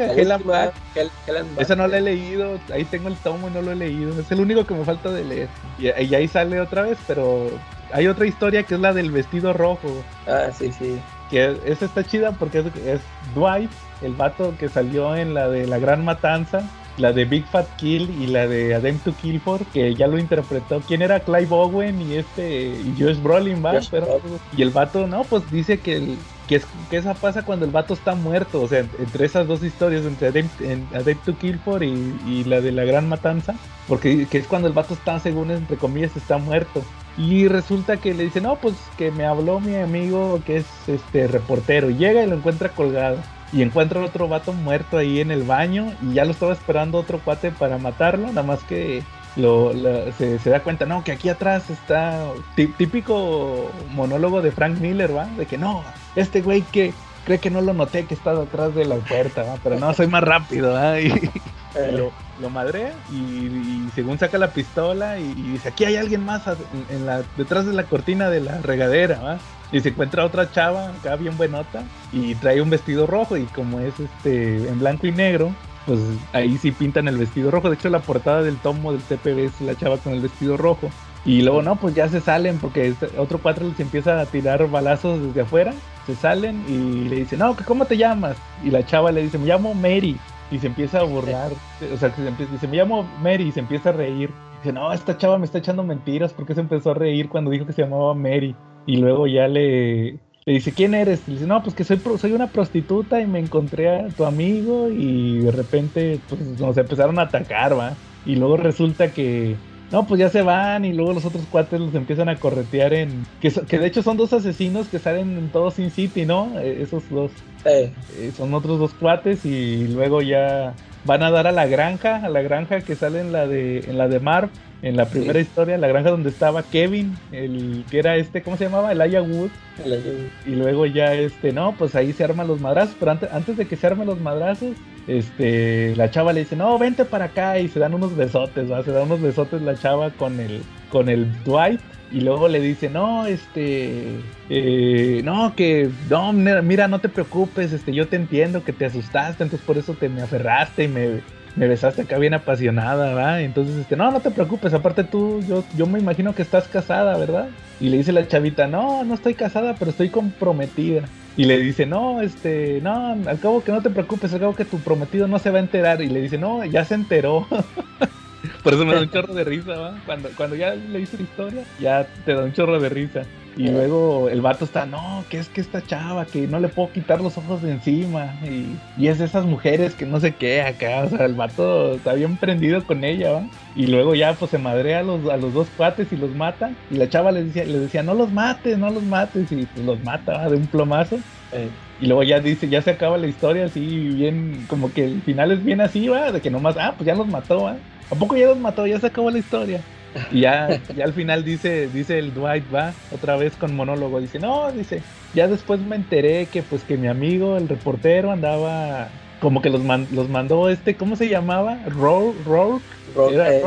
C: Esa no la he leído. Ahí tengo el tomo y no lo he leído. Es el único que me falta de leer. Y, y ahí sale otra vez, pero hay otra historia que es la del vestido rojo.
E: Ah, sí, sí.
C: Que esa está chida porque es, Dwight, el vato que salió en la de La Gran Matanza, la de Big Fat Kill y la de Adem to Kill for, que ya lo interpretó. ¿Quién era Clive Owen y este y Josh Brolin, va? y el vato, no, pues dice que el, que, es, que esa pasa cuando el vato está muerto, o sea, entre esas dos historias, entre Adem to Kill for y, y, la de la Gran Matanza, porque que es cuando el vato está, según entre comillas, está muerto. Y resulta que le dice, no, pues que me habló mi amigo que es este reportero. Llega y lo encuentra colgado. Y encuentra otro vato muerto ahí en el baño. Y ya lo estaba esperando otro cuate para matarlo. Nada más que lo, se, da cuenta, no, que aquí atrás está típico monólogo de Frank Miller, ¿va? De que no, este güey que cree que no lo noté que está detrás de la puerta, ¿va? Pero no, soy más rápido, ¿va? Y, lo, lo madrea y, según saca la pistola y, dice, aquí hay alguien más en, la, detrás de la cortina de la regadera, ¿va? Y se encuentra otra chava acá bien buenota y trae un vestido rojo y como es este en blanco y negro, pues ahí sí pintan el vestido rojo. De hecho la portada del tomo del CPB es la chava con el vestido rojo. Y luego no, pues ya se salen porque otro cuatro les empieza a tirar balazos desde afuera. Se salen y le dice, no, ¿cómo te llamas? Y la chava le dice, me llamo Mary y se empieza a burlar, o sea, que se empieza, dice, me llamo Mary y se empieza a reír. Dice, no, esta chava me está echando mentiras porque se empezó a reír cuando dijo que se llamaba Mary. Y luego ya le, le dice, ¿quién eres? Y dice, no, pues que soy, soy una prostituta y me encontré a tu amigo y de repente pues nos empezaron a atacar, ¿va? Y luego resulta que no, pues ya se van y luego los otros cuates los empiezan a corretear en... Que, que de hecho son dos asesinos que salen en todo Sin City, ¿no? Eh, esos dos. Eh, son otros dos cuates y luego ya van a dar a la granja, a la granja que sale en la de, en la de Marv, en la primera historia, la granja donde estaba Kevin, el que era este, ¿cómo se llamaba? El Aya Wood. Y luego ya este, no, pues ahí se arman los madrazos, pero antes, antes de que se armen los madrazos, este, la chava le dice, no, vente para acá y se dan unos besotes, ¿va? Se dan unos besotes la chava con el, con el Dwight y luego le dice, no, este, eh, no, que, no, mira, no te preocupes, este, yo te entiendo que te asustaste, entonces por eso te me aferraste y me, me besaste acá bien apasionada, ¿va? Entonces, este, no, no te preocupes, aparte tú, yo, yo me imagino que estás casada, ¿verdad? Y le dice la chavita, no, no estoy casada, pero estoy comprometida. Y le dice, no, este, no, al cabo que no te preocupes, al cabo que tu prometido no se va a enterar. Y le dice, no, ya se enteró. Por eso me da un chorro de risa, ¿va? Cuando, cuando ya le hice la historia, ya te da un chorro de risa. Y luego el vato está, no, que es que esta chava, que no le puedo quitar los ojos de encima. Y, y, es de esas mujeres que no sé qué acá. O sea, el vato está bien prendido con ella, ¿va? Y luego ya pues se madrea a los, a los dos cuates y los mata. Y la chava le decía, le decía, no los mates, no los mates. Y pues los mata de un plomazo. Eh, y luego ya dice, ya se acaba la historia así bien, como que el final es bien así, ¿va? De que nomás, ah, pues ya los mató, ¿va? ¿A poco ya los mató? Ya se acabó la historia. Y ya, ya al final dice, dice el Dwight, va, otra vez con monólogo, dice, no, dice, ya después me enteré que pues que mi amigo, el reportero, andaba, como que los, los mandó este, ¿cómo se llamaba? Rourke, Era eh.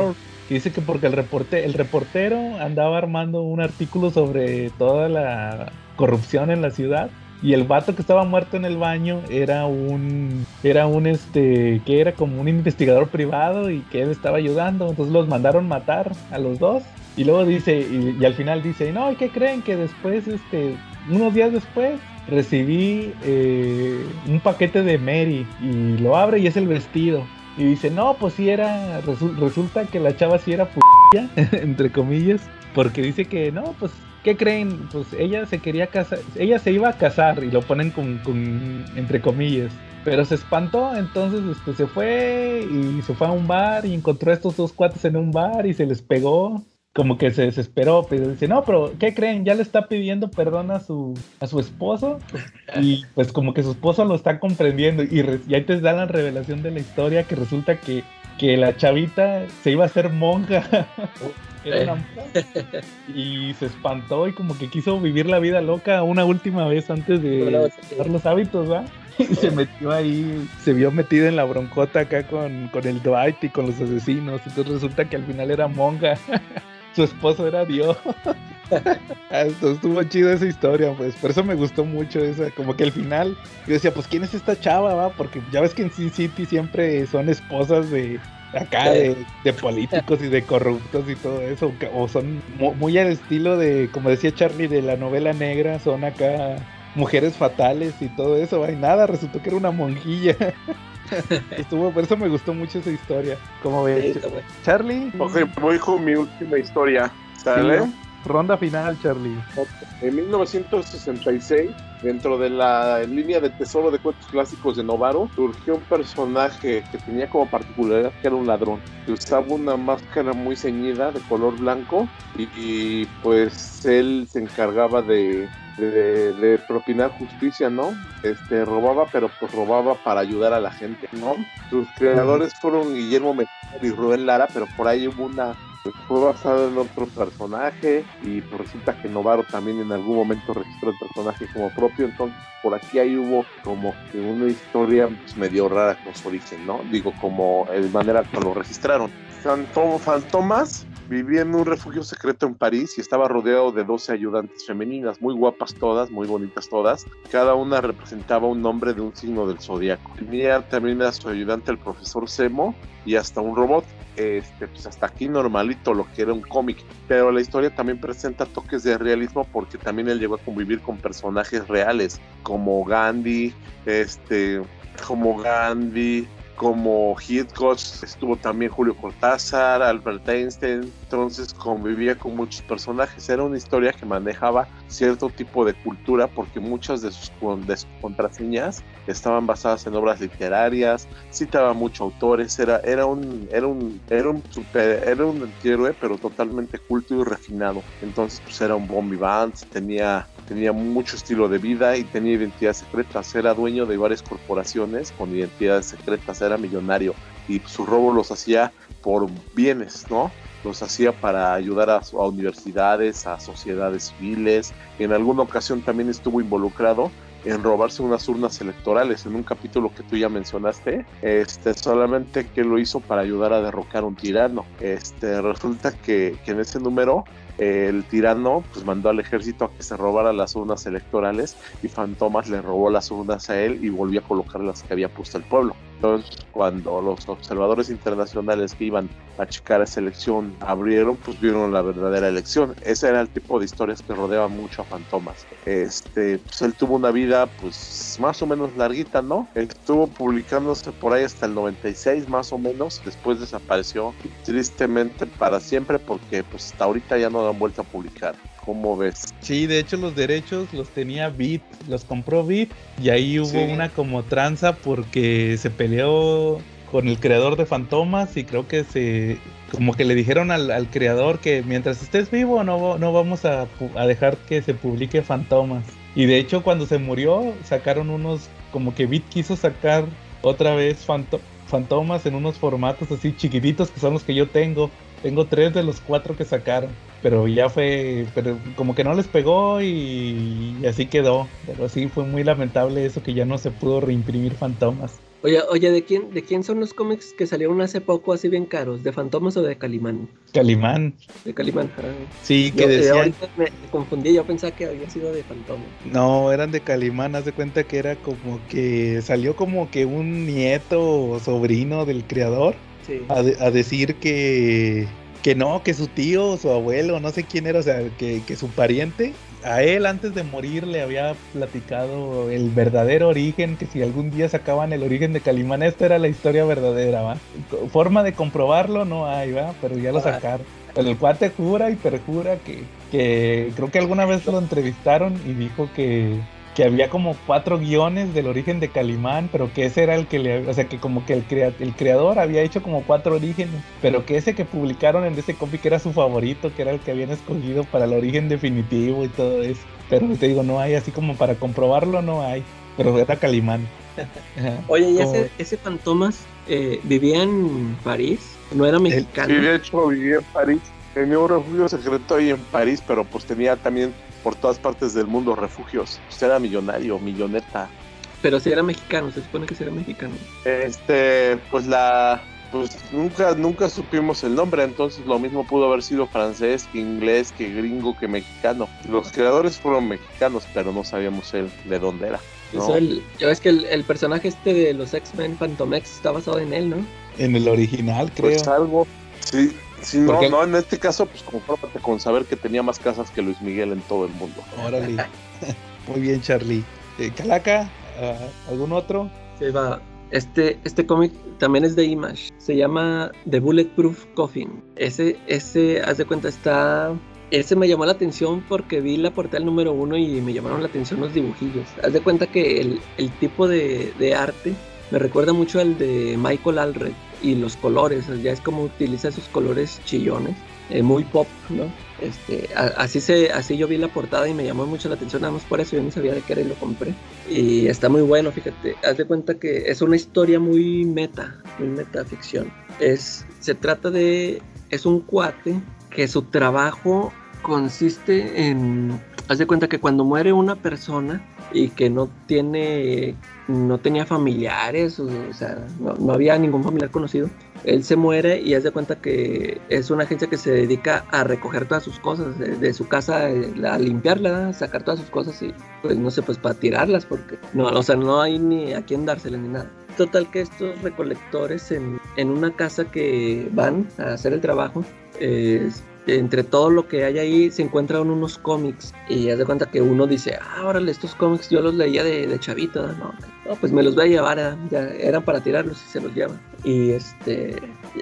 C: dice que porque el, reporte, el reportero andaba armando un artículo sobre toda la corrupción en la ciudad y el vato que estaba muerto en el baño era un era un este que era como un investigador privado y que él estaba ayudando entonces los mandaron matar a los dos Y luego dice, y, al final dice, no, ¿y qué creen? Que después, este, unos días después, recibí eh, un paquete de Mary y lo abre y es el vestido. Y dice, no, pues sí era, resulta que la chava sí era p entre comillas, porque dice que no, pues, ¿qué creen? Pues ella se quería casar, ella se iba a casar y lo ponen con, con entre comillas. Pero se espantó, entonces este, se fue y se fue a un bar y encontró a estos dos cuates en un bar y se les pegó como que se desesperó, pero dice, no, pero ¿qué creen? Ya le está pidiendo perdón a su, a su esposo y pues como que su esposo lo está comprendiendo y, ahí te da la revelación de la historia que resulta que, que la chavita se iba a hacer monja. y se espantó y como que quiso vivir la vida loca una última vez antes de dar los hábitos, ¿va? Y se metió ahí, se vio metida en la broncota acá con, con el Dwight y con los asesinos. Entonces resulta que al final era monja. su esposo era Dios. Ah, estuvo chido esa historia, pues. Por eso me gustó mucho esa. Como que al final yo decía, pues, ¿quién es esta chava, va? Porque ya ves que en Sin City siempre son esposas de acá, de, políticos y de corruptos y todo eso. O son muy al estilo de, como decía Charlie, de la novela negra. Son acá mujeres fatales y todo eso. Ay, nada, resultó que era una monjilla. Estuvo, por eso me gustó mucho esa historia. ¿Cómo ves? Charlie.
D: Ok, voy con mi última historia. ¿Sale?
C: Ronda final, Charlie.
D: En 1966, dentro de la línea de tesoro de cuentos clásicos de Novaro, surgió un personaje que tenía como particularidad que era un ladrón, que usaba una máscara muy ceñida de color blanco y pues él se encargaba de de, propinar justicia, ¿no? Este, robaba, pero pues robaba para ayudar a la gente, ¿no? Sus creadores fueron Guillermo Mejía y Rubén Lara, pero por ahí hubo una pues, fue basado en otro personaje y pues resulta que Novaro también en algún momento registró el personaje como propio, entonces por aquí ahí hubo como que una historia pues, medio rara con su origen, ¿no? Digo, como de manera que lo registraron. Fantomas Vivía en un refugio secreto en París y estaba rodeado de 12 ayudantes femeninas, muy guapas todas, muy bonitas todas. Cada una representaba un nombre de un signo del zodiaco. Tenía también a su ayudante el profesor Semo y hasta un robot. Este, pues hasta aquí normalito lo que era un cómic, pero la historia también presenta toques de realismo porque también él llegó a convivir con personajes reales como Gandhi, este, como Gandhi, como Hitchcock, estuvo también Julio Cortázar, Albert Einstein, entonces convivía con muchos personajes. Era una historia que manejaba cierto tipo de cultura porque muchas de sus, contraseñas estaban basadas en obras literarias, citaba muchos autores, era, era un, era un, era un super, era un antihéroe, pero totalmente culto y refinado. Entonces, pues era un bombi Vance, tenía tenía mucho estilo de vida y tenía identidades secretas. Era dueño de varias corporaciones con identidades secretas, era millonario y su robo los hacía por bienes, ¿no? Los hacía para ayudar a, universidades, a sociedades civiles. En alguna ocasión también estuvo involucrado en robarse unas urnas electorales en un capítulo que tú ya mencionaste, este, solamente que lo hizo para ayudar a derrocar un tirano. Este, resulta que, que en ese número el tirano pues mandó al ejército a que se robara las urnas electorales y Fantomas le robó las urnas a él y volvió a colocar las que había puesto el pueblo. Entonces, cuando los observadores internacionales que iban a checar esa elección abrieron, pues vieron la verdadera elección. Ese era el tipo de historias que rodeaban mucho a Fantomas. Este, pues él tuvo una vida, pues más o menos larguita, ¿no? Estuvo publicándose por ahí hasta el 96, más o menos. Después desapareció, tristemente para siempre, porque pues hasta ahorita ya no dan vuelta a publicar. ¿Cómo ves?
C: Sí, de hecho los derechos los tenía Beat, los compró Beat y ahí hubo una como tranza porque se peleó con el creador de Fantomas y creo que se como que le dijeron al, creador que mientras estés vivo no, no vamos a, dejar que se publique Fantomas. Y de hecho cuando se murió sacaron unos como que Beat quiso sacar otra vez Fantomas en unos formatos así chiquititos que son los que yo tengo. Tengo tres de los cuatro que sacaron pero ya fue, pero como que no les pegó y, así quedó. Pero sí fue muy lamentable eso que ya no se pudo reimprimir Fantomas.
E: Oye, oye, ¿de quién, ¿de quién son los cómics que salieron hace poco así bien caros? ¿De Fantomas o de Calimán?
C: Calimán.
E: De Calimán.
C: Sí, que decían...
E: Ahorita me confundí, yo pensaba que había sido de Fantomas.
C: No, eran de Calimán, haz de cuenta que era como que salió como que un nieto o sobrino del creador a decir que que no, que su tío, su abuelo, no sé quién era, o sea, que, que su pariente a él antes de morir le había platicado el verdadero origen, que si algún día sacaban el origen de Calimán, esta era la historia verdadera, ¿va? Forma de comprobarlo no hay, ¿va? Pero ya lo sacaron. Pero el cuate jura y perjura que, que creo que alguna vez lo entrevistaron y dijo que, que había como cuatro guiones del origen de Calimán, pero que ese era el que le, o sea, que como que el, el creador había hecho como cuatro orígenes, pero que ese que publicaron en ese cómic era su favorito, que era el que habían escogido para el origen definitivo y todo eso. Pero te digo, no hay así como para comprobarlo, no hay, pero era Calimán.
E: Oye, ¿y ese, ese Fantomas eh, vivía en París? ¿No era mexicano?
D: Sí, de hecho vivía en París. Tenía un refugio secreto ahí en París, pero pues tenía también por todas partes del mundo refugios. Usted era millonario, milloneta.
E: Pero si era mexicano, se supone que si era mexicano.
D: Este, pues la pues nunca nunca supimos el nombre, entonces lo mismo pudo haber sido francés, que inglés, que gringo, que mexicano. Los creadores fueron mexicanos, pero no sabíamos él de dónde era. ¿no?
E: ya ves que el, personaje este de los X-Men Phantomex está basado en él, ¿no?
C: En el original, creo.
D: Pues algo, sí, Sí, no, no, en este caso, pues confórmate con saber que tenía más casas que Luis Miguel en todo el mundo.
C: Órale. Muy bien, Charlie. Eh, Calaca, ah, ¿algún otro?
E: Sí, va. Este, este cómic también es de Image. Se llama The Bulletproof Coffin. Ese, ese, haz de cuenta, está. Ese me llamó la atención porque vi la portada número uno y me llamaron la atención los dibujillos. Haz de cuenta que el, el tipo de, de arte me recuerda mucho al de Michael Alred y los colores, ya es como utiliza esos colores chillones, eh, muy pop, ¿no? Este, así se, así yo vi la portada y me llamó mucho la atención, nada más por eso yo no sabía de qué era y lo compré. Y está muy bueno, fíjate, haz de cuenta que es una historia muy meta, muy metaficción. Es, se trata de, es un cuate que su trabajo consiste en, haz de cuenta que cuando muere una persona y que no tiene no tenía familiares, o, sea, no, había ningún familiar conocido. Él se muere y hace de cuenta que es una agencia que se dedica a recoger todas sus cosas de, su casa, eh, a limpiarla, sacar todas sus cosas y pues no sé, pues para tirarlas porque no, o sea, no hay ni a quién dárselas ni nada. Total que estos recolectores en, en una casa que van a hacer el trabajo, eh, entre todo lo que hay ahí se encuentran unos cómics y haz de cuenta que uno dice, ah, órale, estos cómics yo los leía de, chavito, no, pues me los voy a llevar, ya eran para tirarlos y se los llevan. Y este,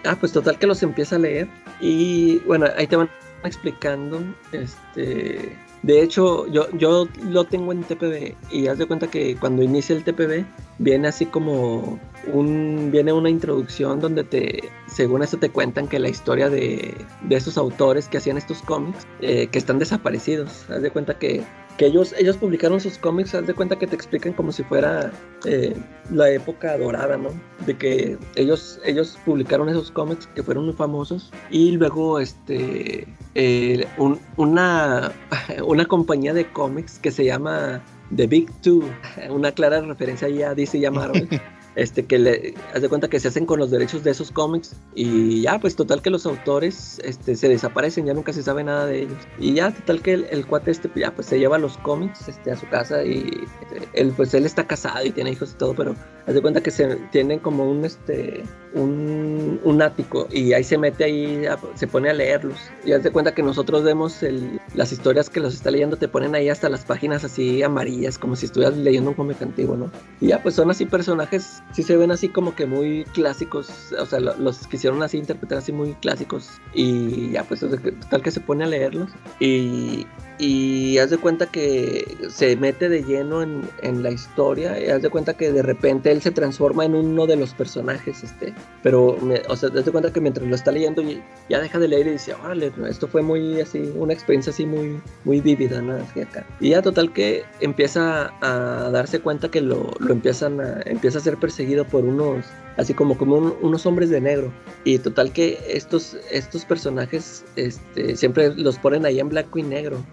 E: ah, pues total que los empieza a leer y bueno, ahí te van explicando, este, de hecho, yo, yo lo tengo en TPB y haz de cuenta que cuando inicia el TPB viene así como un viene una introducción donde te según eso te cuentan que la historia de, de esos autores que hacían estos cómics eh, que están desaparecidos. Haz de cuenta que que ellos, ellos publicaron sus cómics, haz de cuenta que te explican como si fuera eh, la época dorada, ¿no? De que ellos, ellos publicaron esos cómics que fueron muy famosos y luego este, eh, una, una compañía de cómics que se llama The Big Two, una clara referencia ya a DC y. este, que le haz de cuenta que se hacen con los derechos de esos cómics y ya, pues total que los autores este, se desaparecen, ya nunca se sabe nada de ellos. Y ya, total que el, cuate este, ya, pues se lleva los cómics este, a su casa y este, él, pues él está casado y tiene hijos y todo, pero haz de cuenta que se tienen como un, este, un, un ático y ahí se mete ahí, se pone a leerlos. Y haz de cuenta que nosotros vemos el, las historias que los está leyendo, te ponen ahí hasta las páginas así amarillas, como si estuvieras leyendo un cómic antiguo, ¿no? Y ya, pues son así personajes sí se ven así como que muy clásicos, o sea, los quisieron así interpretar así muy clásicos y ya pues tal que se pone a leerlos y, y haz de cuenta que se mete de lleno en, en, la historia y haz de cuenta que de repente él se transforma en uno de los personajes, este, pero, o sea, haz de cuenta que mientras lo está leyendo ya deja de leer y dice, órale, esto fue muy así, una experiencia así muy, muy vívida, ¿no? Así acá. Y ya total que empieza a darse cuenta que lo, lo empiezan a, empieza a ser perseguido por unos así como como unos hombres de negro. Y total que estos, estos personajes este, siempre los ponen ahí en blanco y negro,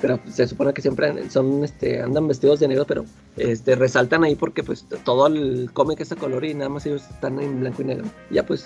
E: pero se supone que siempre son, este, andan vestidos de negro, pero este, resaltan ahí porque pues todo el cómic es a color y nada más ellos están en blanco y negro. Ya pues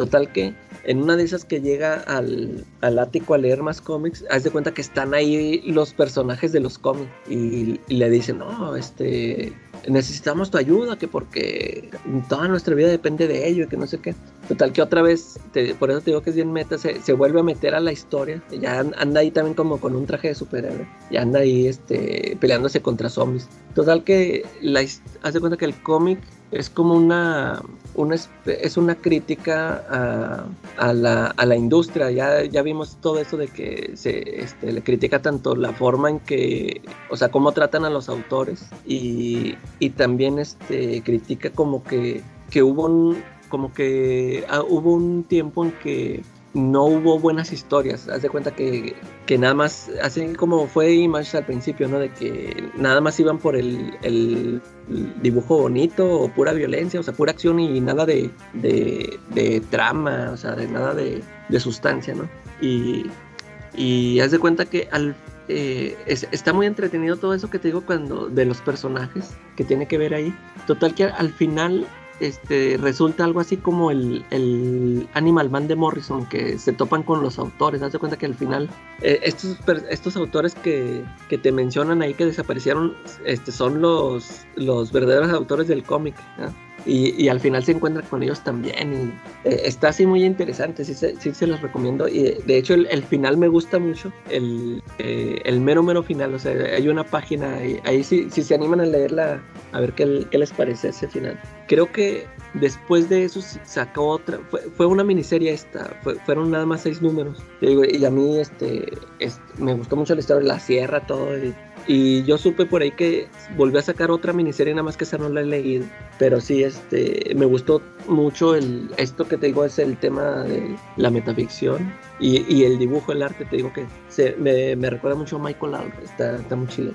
E: Total que en una de esas que llega al, al, ático a leer más cómics, haz de cuenta que están ahí los personajes de los cómics y, y le dicen, no, este, necesitamos tu ayuda, que porque toda nuestra vida depende de ello y que no sé qué. Total que otra vez, por eso te digo que es bien meta, se, se, vuelve a meter a la historia. Ya anda ahí también como con un traje de superhéroe. Ya anda ahí este, peleándose contra zombies. Total que la, hace cuenta que el cómic es como una, una es una crítica a, la, a, la, industria. Ya, ya vimos todo eso de que se este, le critica tanto la forma en que, o sea, cómo tratan a los autores y, y también este, critica como que, que hubo un, como que ah, hubo un tiempo en que no hubo buenas historias. Haz de cuenta que, que nada más, así como fue Image al principio, ¿no? De que nada más iban por el, el dibujo bonito o pura violencia, o sea, pura acción y nada de, de, trama, o sea, de nada de, de sustancia, ¿no? Y, y haz de cuenta que al, eh, está muy entretenido todo eso que te digo cuando de los personajes que tiene que ver ahí. Total que al final este, resulta algo así como el, Animal Man de Morrison, que se topan con los autores. Haz de cuenta que al final, eh, estos, estos autores que, que, te mencionan ahí que desaparecieron, este, son los, los verdaderos autores del cómic. Y, y, al final se encuentra con ellos también. Y, eh, está así muy interesante, sí se, sí se los recomiendo. Y de hecho el, el final me gusta mucho, el, eh, el, mero, mero final. O sea, hay una página, ahí, ahí si, se animan a leerla, a ver qué, qué, les parece ese final. Creo que después de eso sacó otra, fue, fue una miniserie esta, fueron nada más seis números. Y, a mí este, este, me gustó mucho la historia la sierra, todo. Y, y yo supe por ahí que volvió a sacar otra miniserie, nada más que esa no la he leído. Pero sí, este, me gustó mucho el, esto que te digo es el tema de la metaficción y, y el dibujo, el arte, te digo que se, me, me, recuerda mucho a Michael Alba, está, está muy chido.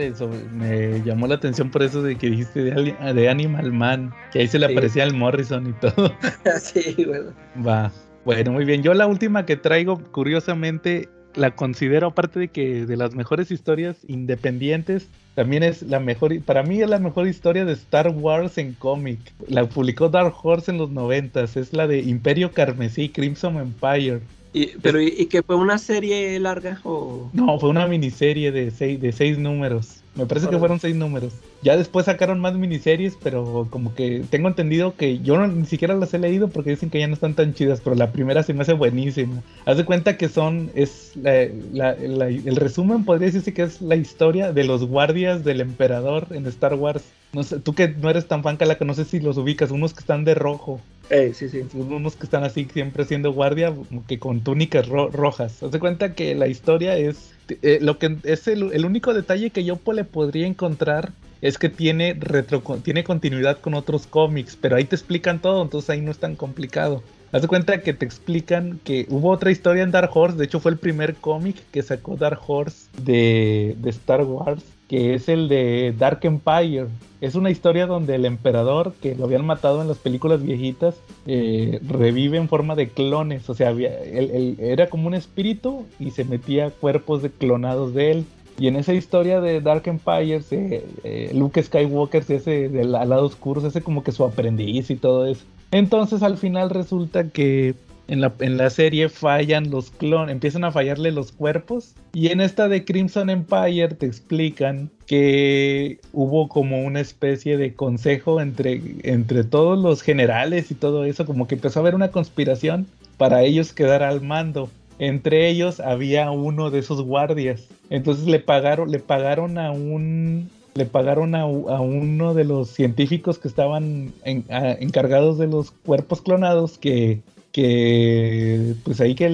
C: Eso, me llamó la atención por eso de que dijiste de, de Animal Man, que ahí se le aparecía al Morrison y todo.
E: sí, bueno.
C: Va. Bueno, muy bien. Yo la última que traigo, curiosamente, la considero, aparte de que de las mejores historias independientes, también es la mejor, para mí es la mejor historia de Star Wars en cómic. La publicó Dark Horse en los noventas, es la de Imperio Carmesí, Crimson Empire.
E: Y, pero ¿y, que fue una serie larga o...?
C: No, fue una miniserie de seis, de seis números. Me parece que fueron seis números. Ya después sacaron más miniseries, pero como que tengo entendido que yo no, ni siquiera las he leído porque dicen que ya no están tan chidas, pero la primera se me hace buenísima. Haz de cuenta que son, es el resumen podría decirse que es la historia de los guardias del emperador en Star Wars. No sé, tú que no eres tan fan, que no sé si los ubicas, unos que están de rojo.
E: Eh, sí, sí.
C: Unos que están así siempre siendo guardia, que con túnicas rojas. Haz de cuenta que la historia es eh, lo que es el, único detalle que yo le podría encontrar es que tiene retro, tiene continuidad con otros cómics, pero ahí te explican todo, entonces ahí no es tan complicado. Haz de cuenta que te explican que hubo otra historia en Dark Horse, de hecho fue el primer cómic que sacó Dark Horse de, de Star Wars, que es el de Dark Empire. Es una historia donde el emperador, que lo habían matado en las películas viejitas, eh, revive en forma de clones. O sea, era como un espíritu y se metía cuerpos de clonados de él. Y en esa historia de Dark Empire, eh, Luke Skywalker se hace del lado oscuro, se hace como que su aprendiz y todo eso. Entonces al final resulta que en la, en la serie fallan los clones, empiezan a fallarle los cuerpos. Y en esta de Crimson Empire te explican que hubo como una especie de consejo entre, entre todos los generales y todo eso, como que empezó a haber una conspiración para ellos quedar al mando. Entre ellos había uno de esos guardias. Entonces le pagaron, le pagaron a un le pagaron a, uno de los científicos que estaban encargados de los cuerpos clonados que que pues ahí que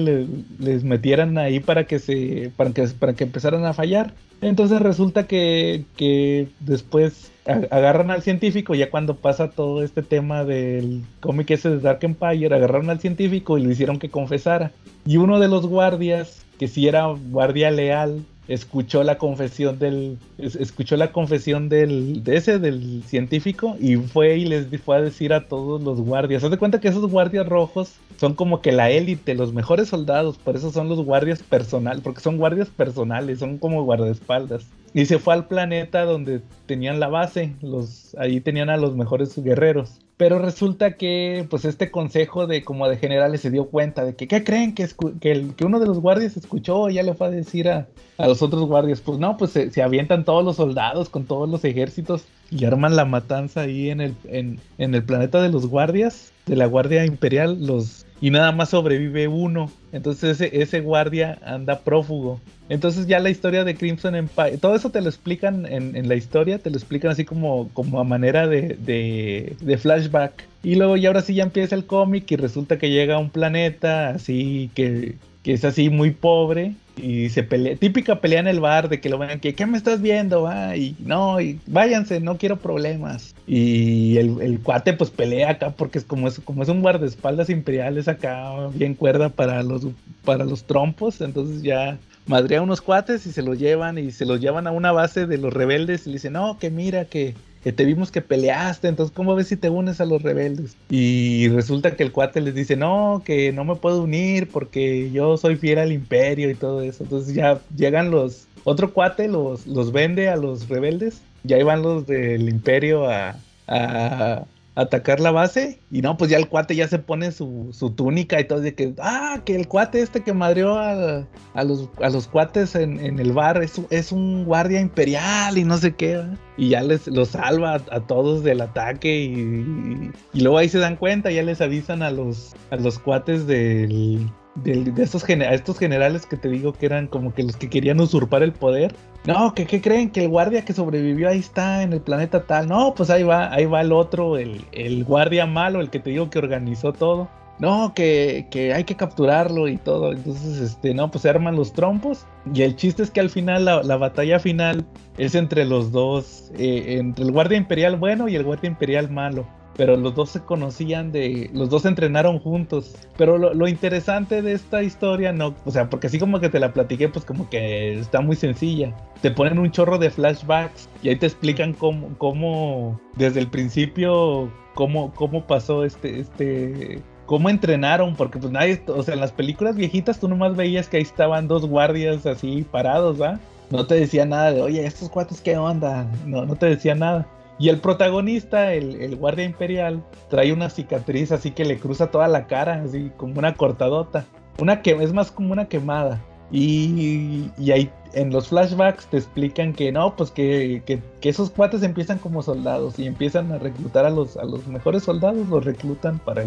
C: les metieran ahí para que se para que para que empezaran a fallar. Entonces resulta que, que después agarran al científico ya cuando pasa todo este tema del cómic ese de Dark Empire agarraron al científico y lo hicieron que confesara. Y uno de los guardias que si era guardia leal escuchó la confesión del escuchó la confesión del de ese del científico y fue y les fue a decir a todos los guardias. Haz de cuenta que esos guardias rojos son como que la élite, los mejores soldados, por eso son los guardias personales, porque son guardias personales, son como guardaespaldas. Y se fue al planeta donde tenían la base, los, ahí tenían a los mejores guerreros. Pero resulta que, pues, este consejo de como de generales se dio cuenta de que, ¿qué creen? Que, que, que uno de los guardias escuchó y ya le fue a decir a, a los otros guardias. Pues no, pues se, avientan todos los soldados con todos los ejércitos y arman la matanza ahí en el, en, en el planeta de los guardias, de la Guardia Imperial, los y nada más sobrevive uno. Entonces ese, guardia anda prófugo. Entonces ya la historia de Crimson Empire, todo eso te lo explican en, la historia, te lo explican así como, a manera de, flashback. Y luego ya ahora sí ya empieza el cómic y resulta que llega a un planeta así que es así muy pobre y se pelea, típica pelea en el bar de que lo vean que, ¿qué me estás viendo? va y no, y váyanse, no quiero problemas. Y el, el, cuate pues pelea acá porque es como es, como es un guardaespaldas imperiales acá, bien cuerda para los, para los trompos, entonces ya madrea unos cuates y se los llevan y se los llevan a una base de los rebeldes y le dicen, no, que mira que que te vimos que peleaste, entonces ¿cómo ves si te unes a los rebeldes? Y resulta que el cuate les dice, no, que no me puedo unir porque yo soy fiel al imperio y todo eso. Entonces ya llegan los, otro cuate los, los vende a los rebeldes, ya iban los del imperio a, a, atacar la base. Y no, pues ya el cuate ya se pone su, su túnica y todo. De que, ah, que el cuate este que madrió a, a, los, a los cuates en, en, el bar es, es un guardia imperial y no sé qué. Y ya les los salva a, todos del ataque. Y, y, luego ahí se dan cuenta, ya les avisan a los, a los cuates del, de, estos, estos generales que te digo que eran como que los que querían usurpar el poder. No, que creen que el guardia que sobrevivió ahí está en el planeta tal. No, pues ahí va, ahí va el otro, el, guardia malo, el que te digo que organizó todo. No, que, hay que capturarlo y todo. Entonces, este, no, pues se arman los trompos. Y el chiste es que al final, la, la batalla final es entre los dos, eh, entre el guardia imperial bueno y el guardia imperial malo pero los dos se conocían de, los dos entrenaron juntos. Pero lo, interesante de esta historia, no, o sea, porque así como que te la platiqué, pues como que está muy sencilla. Te ponen un chorro de flashbacks y ahí te explican cómo, cómo desde el principio, cómo, cómo pasó este, este, cómo entrenaron, porque pues nadie, o sea, en las películas viejitas tú nomás veías que ahí estaban dos guardias así parados, ¿va? No te decía nada de, oye, estos cuates, ¿qué onda? No, no te decía nada. Y el protagonista, el, guardia imperial, trae una cicatriz así que le cruza toda la cara, así como una cortadota. Una que es más como una quemada. Y, ahí en los flashbacks te explican que no, pues que, esos cuates empiezan como soldados y empiezan a reclutar a los, mejores soldados, los reclutan para,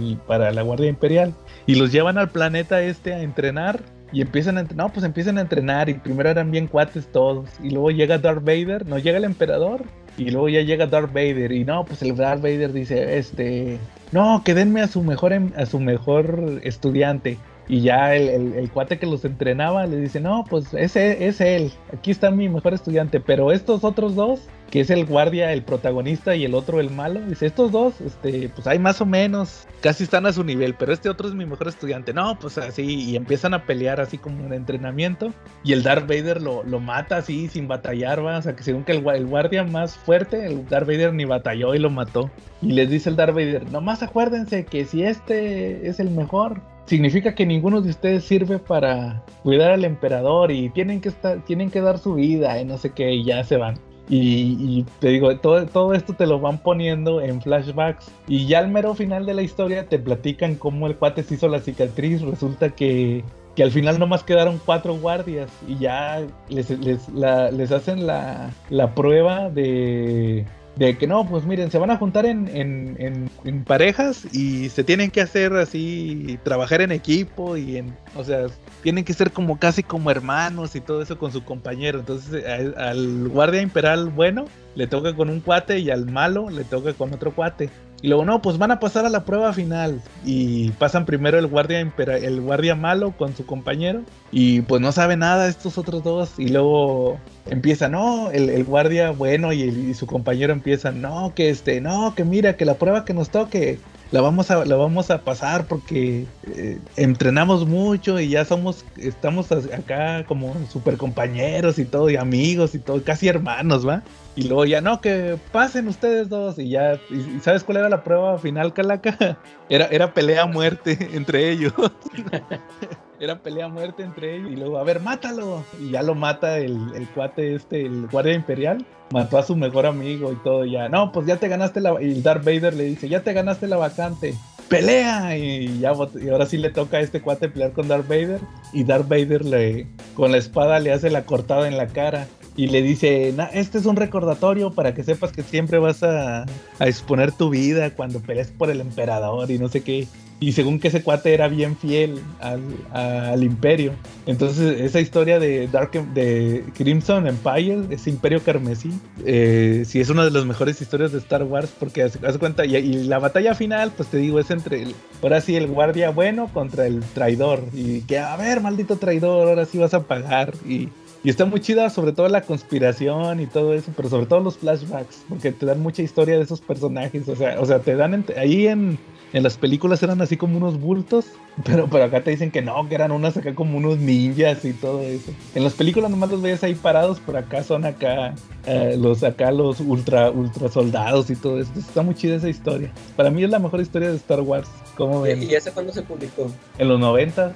C: la Guardia Imperial y los llevan al planeta este a entrenar y empiezan a no, pues empiezan a entrenar y primero eran bien cuates todos y luego llega Darth Vader, no llega el emperador y luego ya llega Darth Vader y no, pues el Darth Vader dice, este, no, que denme a su mejor, em, a su mejor estudiante. Y ya el, cuate que los entrenaba le dice, no, pues ese es él, aquí está mi mejor estudiante, pero estos otros dos que es el guardia, el protagonista y el otro el malo. Dice, estos dos, este, pues hay más o menos, casi están a su nivel, pero este otro es mi mejor estudiante. No, pues así, y empiezan a pelear así como un entrenamiento. Y el Darth Vader lo, lo mata así, sin batallar, va. O sea, que según que el, el, guardia más fuerte, el Darth Vader ni batalló y lo mató. Y les dice el Darth Vader, nomás acuérdense que si este es el mejor, significa que ninguno de ustedes sirve para cuidar al emperador y tienen que estar, que dar su vida y no sé qué, y ya se van. Y, te digo, todo, todo esto te lo van poniendo en flashbacks. Y ya al mero final de la historia te platican cómo el cuate se hizo la cicatriz. Resulta que, que al final nomás quedaron cuatro guardias y ya les, les, les hacen la, la prueba de de que no, pues miren, se van a juntar en, en, en, parejas y se tienen que hacer así, trabajar en equipo y en, o sea, tienen que ser como casi como hermanos y todo eso con su compañero. Entonces al guardia imperial bueno le toca con un cuate y al malo le toca con otro cuate. Y luego, no, pues van a pasar a la prueba final. Y pasan primero el guardia, el guardia malo con su compañero. Y pues no sabe nada estos otros dos. Y luego empieza, no, el, guardia bueno y, su compañero empiezan, no, que este, no, que mira, que la prueba que nos toque la vamos a, la vamos a pasar porque eh, entrenamos mucho y ya somos, estamos acá como super compañeros y todo, y amigos y todo, casi hermanos, ¿va? Y luego ya no, que pasen ustedes dos y ya, y, ¿sabes cuál era la prueba final, Calaca? Era, era pelea a muerte entre ellos. era pelea muerte entre ellos. Y luego, a ver, mátalo. Y ya lo mata el, el cuate este, el guardia imperial. Mató a su mejor amigo y todo ya. No, pues ya te ganaste la... Y Darth Vader le dice, ya te ganaste la vacante. Pelea. Y ya y ahora sí le toca a este cuate pelear con Darth Vader. Y Darth Vader le, con la espada le hace la cortada en la cara y le dice, este es un recordatorio para que sepas que siempre vas a, a, exponer tu vida cuando pelees por el emperador y no sé qué. Y según que ese cuate era bien fiel al, imperio. Entonces esa historia de Dark de Crimson Empire, ese imperio carmesí, eh, sí es una de las mejores historias de Star Wars porque hace, cuenta, y, la batalla final, pues te digo, es entre, ahora sí, el guardia bueno contra el traidor. Y que, a ver, maldito traidor, ahora sí vas a pagar. Y y está muy chida, sobre todo la conspiración y todo eso, pero sobre todo los flashbacks, porque te dan mucha historia de esos personajes. O sea, o sea te dan ahí en, en las películas eran así como unos bultos, pero, pero acá te dicen que no, que eran unas acá como unos ninjas y todo eso. En las películas nomás los veías ahí parados, pero acá son acá eh, los acá los ultra ultra soldados y todo eso. está muy chida esa historia. Para mí es la mejor historia de Star Wars. ¿Cómo ven?
E: ¿Y esa cuándo se publicó?
C: En los 90.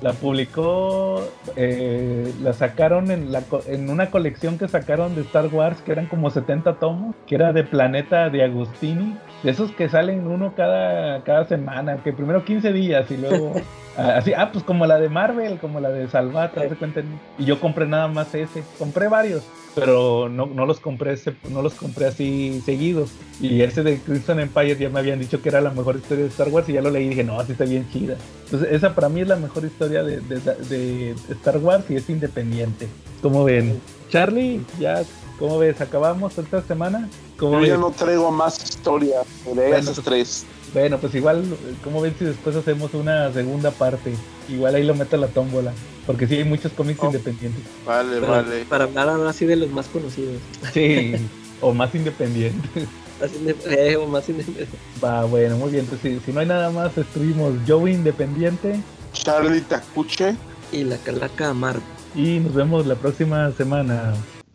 C: La publicó, eh, la sacaron en, la, en una colección que sacaron de Star Wars, que eran como 70 tomos, que era de Planeta de Agustini de esos que salen uno cada, cada semana, que primero 15 días y luego ah, así, ah, pues como la de Marvel, como la de Salvat, y yo compré nada más ese, compré varios, pero no, no los compré no los compré así seguidos. Y ese de Crimson Empire ya me habían dicho que era la mejor historia de Star Wars y ya lo leí y dije, no, así está bien chida. Entonces esa para mí es la mejor historia de, de, de Star Wars y es independiente. ¿Cómo ven? Charlie, ya, ¿cómo ves? ¿Acabamos esta semana?
D: Yo ya no traigo más historia de esos pues, tres.
C: Bueno, pues igual, ¿cómo ven si después hacemos una segunda parte? Igual ahí lo meto a la tómbola. Porque sí hay muchos cómics oh. independientes.
D: Vale, vale.
E: Para hablar así de los más conocidos.
C: Sí, o más independientes.
E: Eh, o más independientes.
C: Va, bueno, muy bien. Entonces, si, no hay nada más, estuvimos Joey Independiente.
D: Charlie Tacuche.
E: Y la Calaca Mar.
C: Y nos vemos la próxima semana.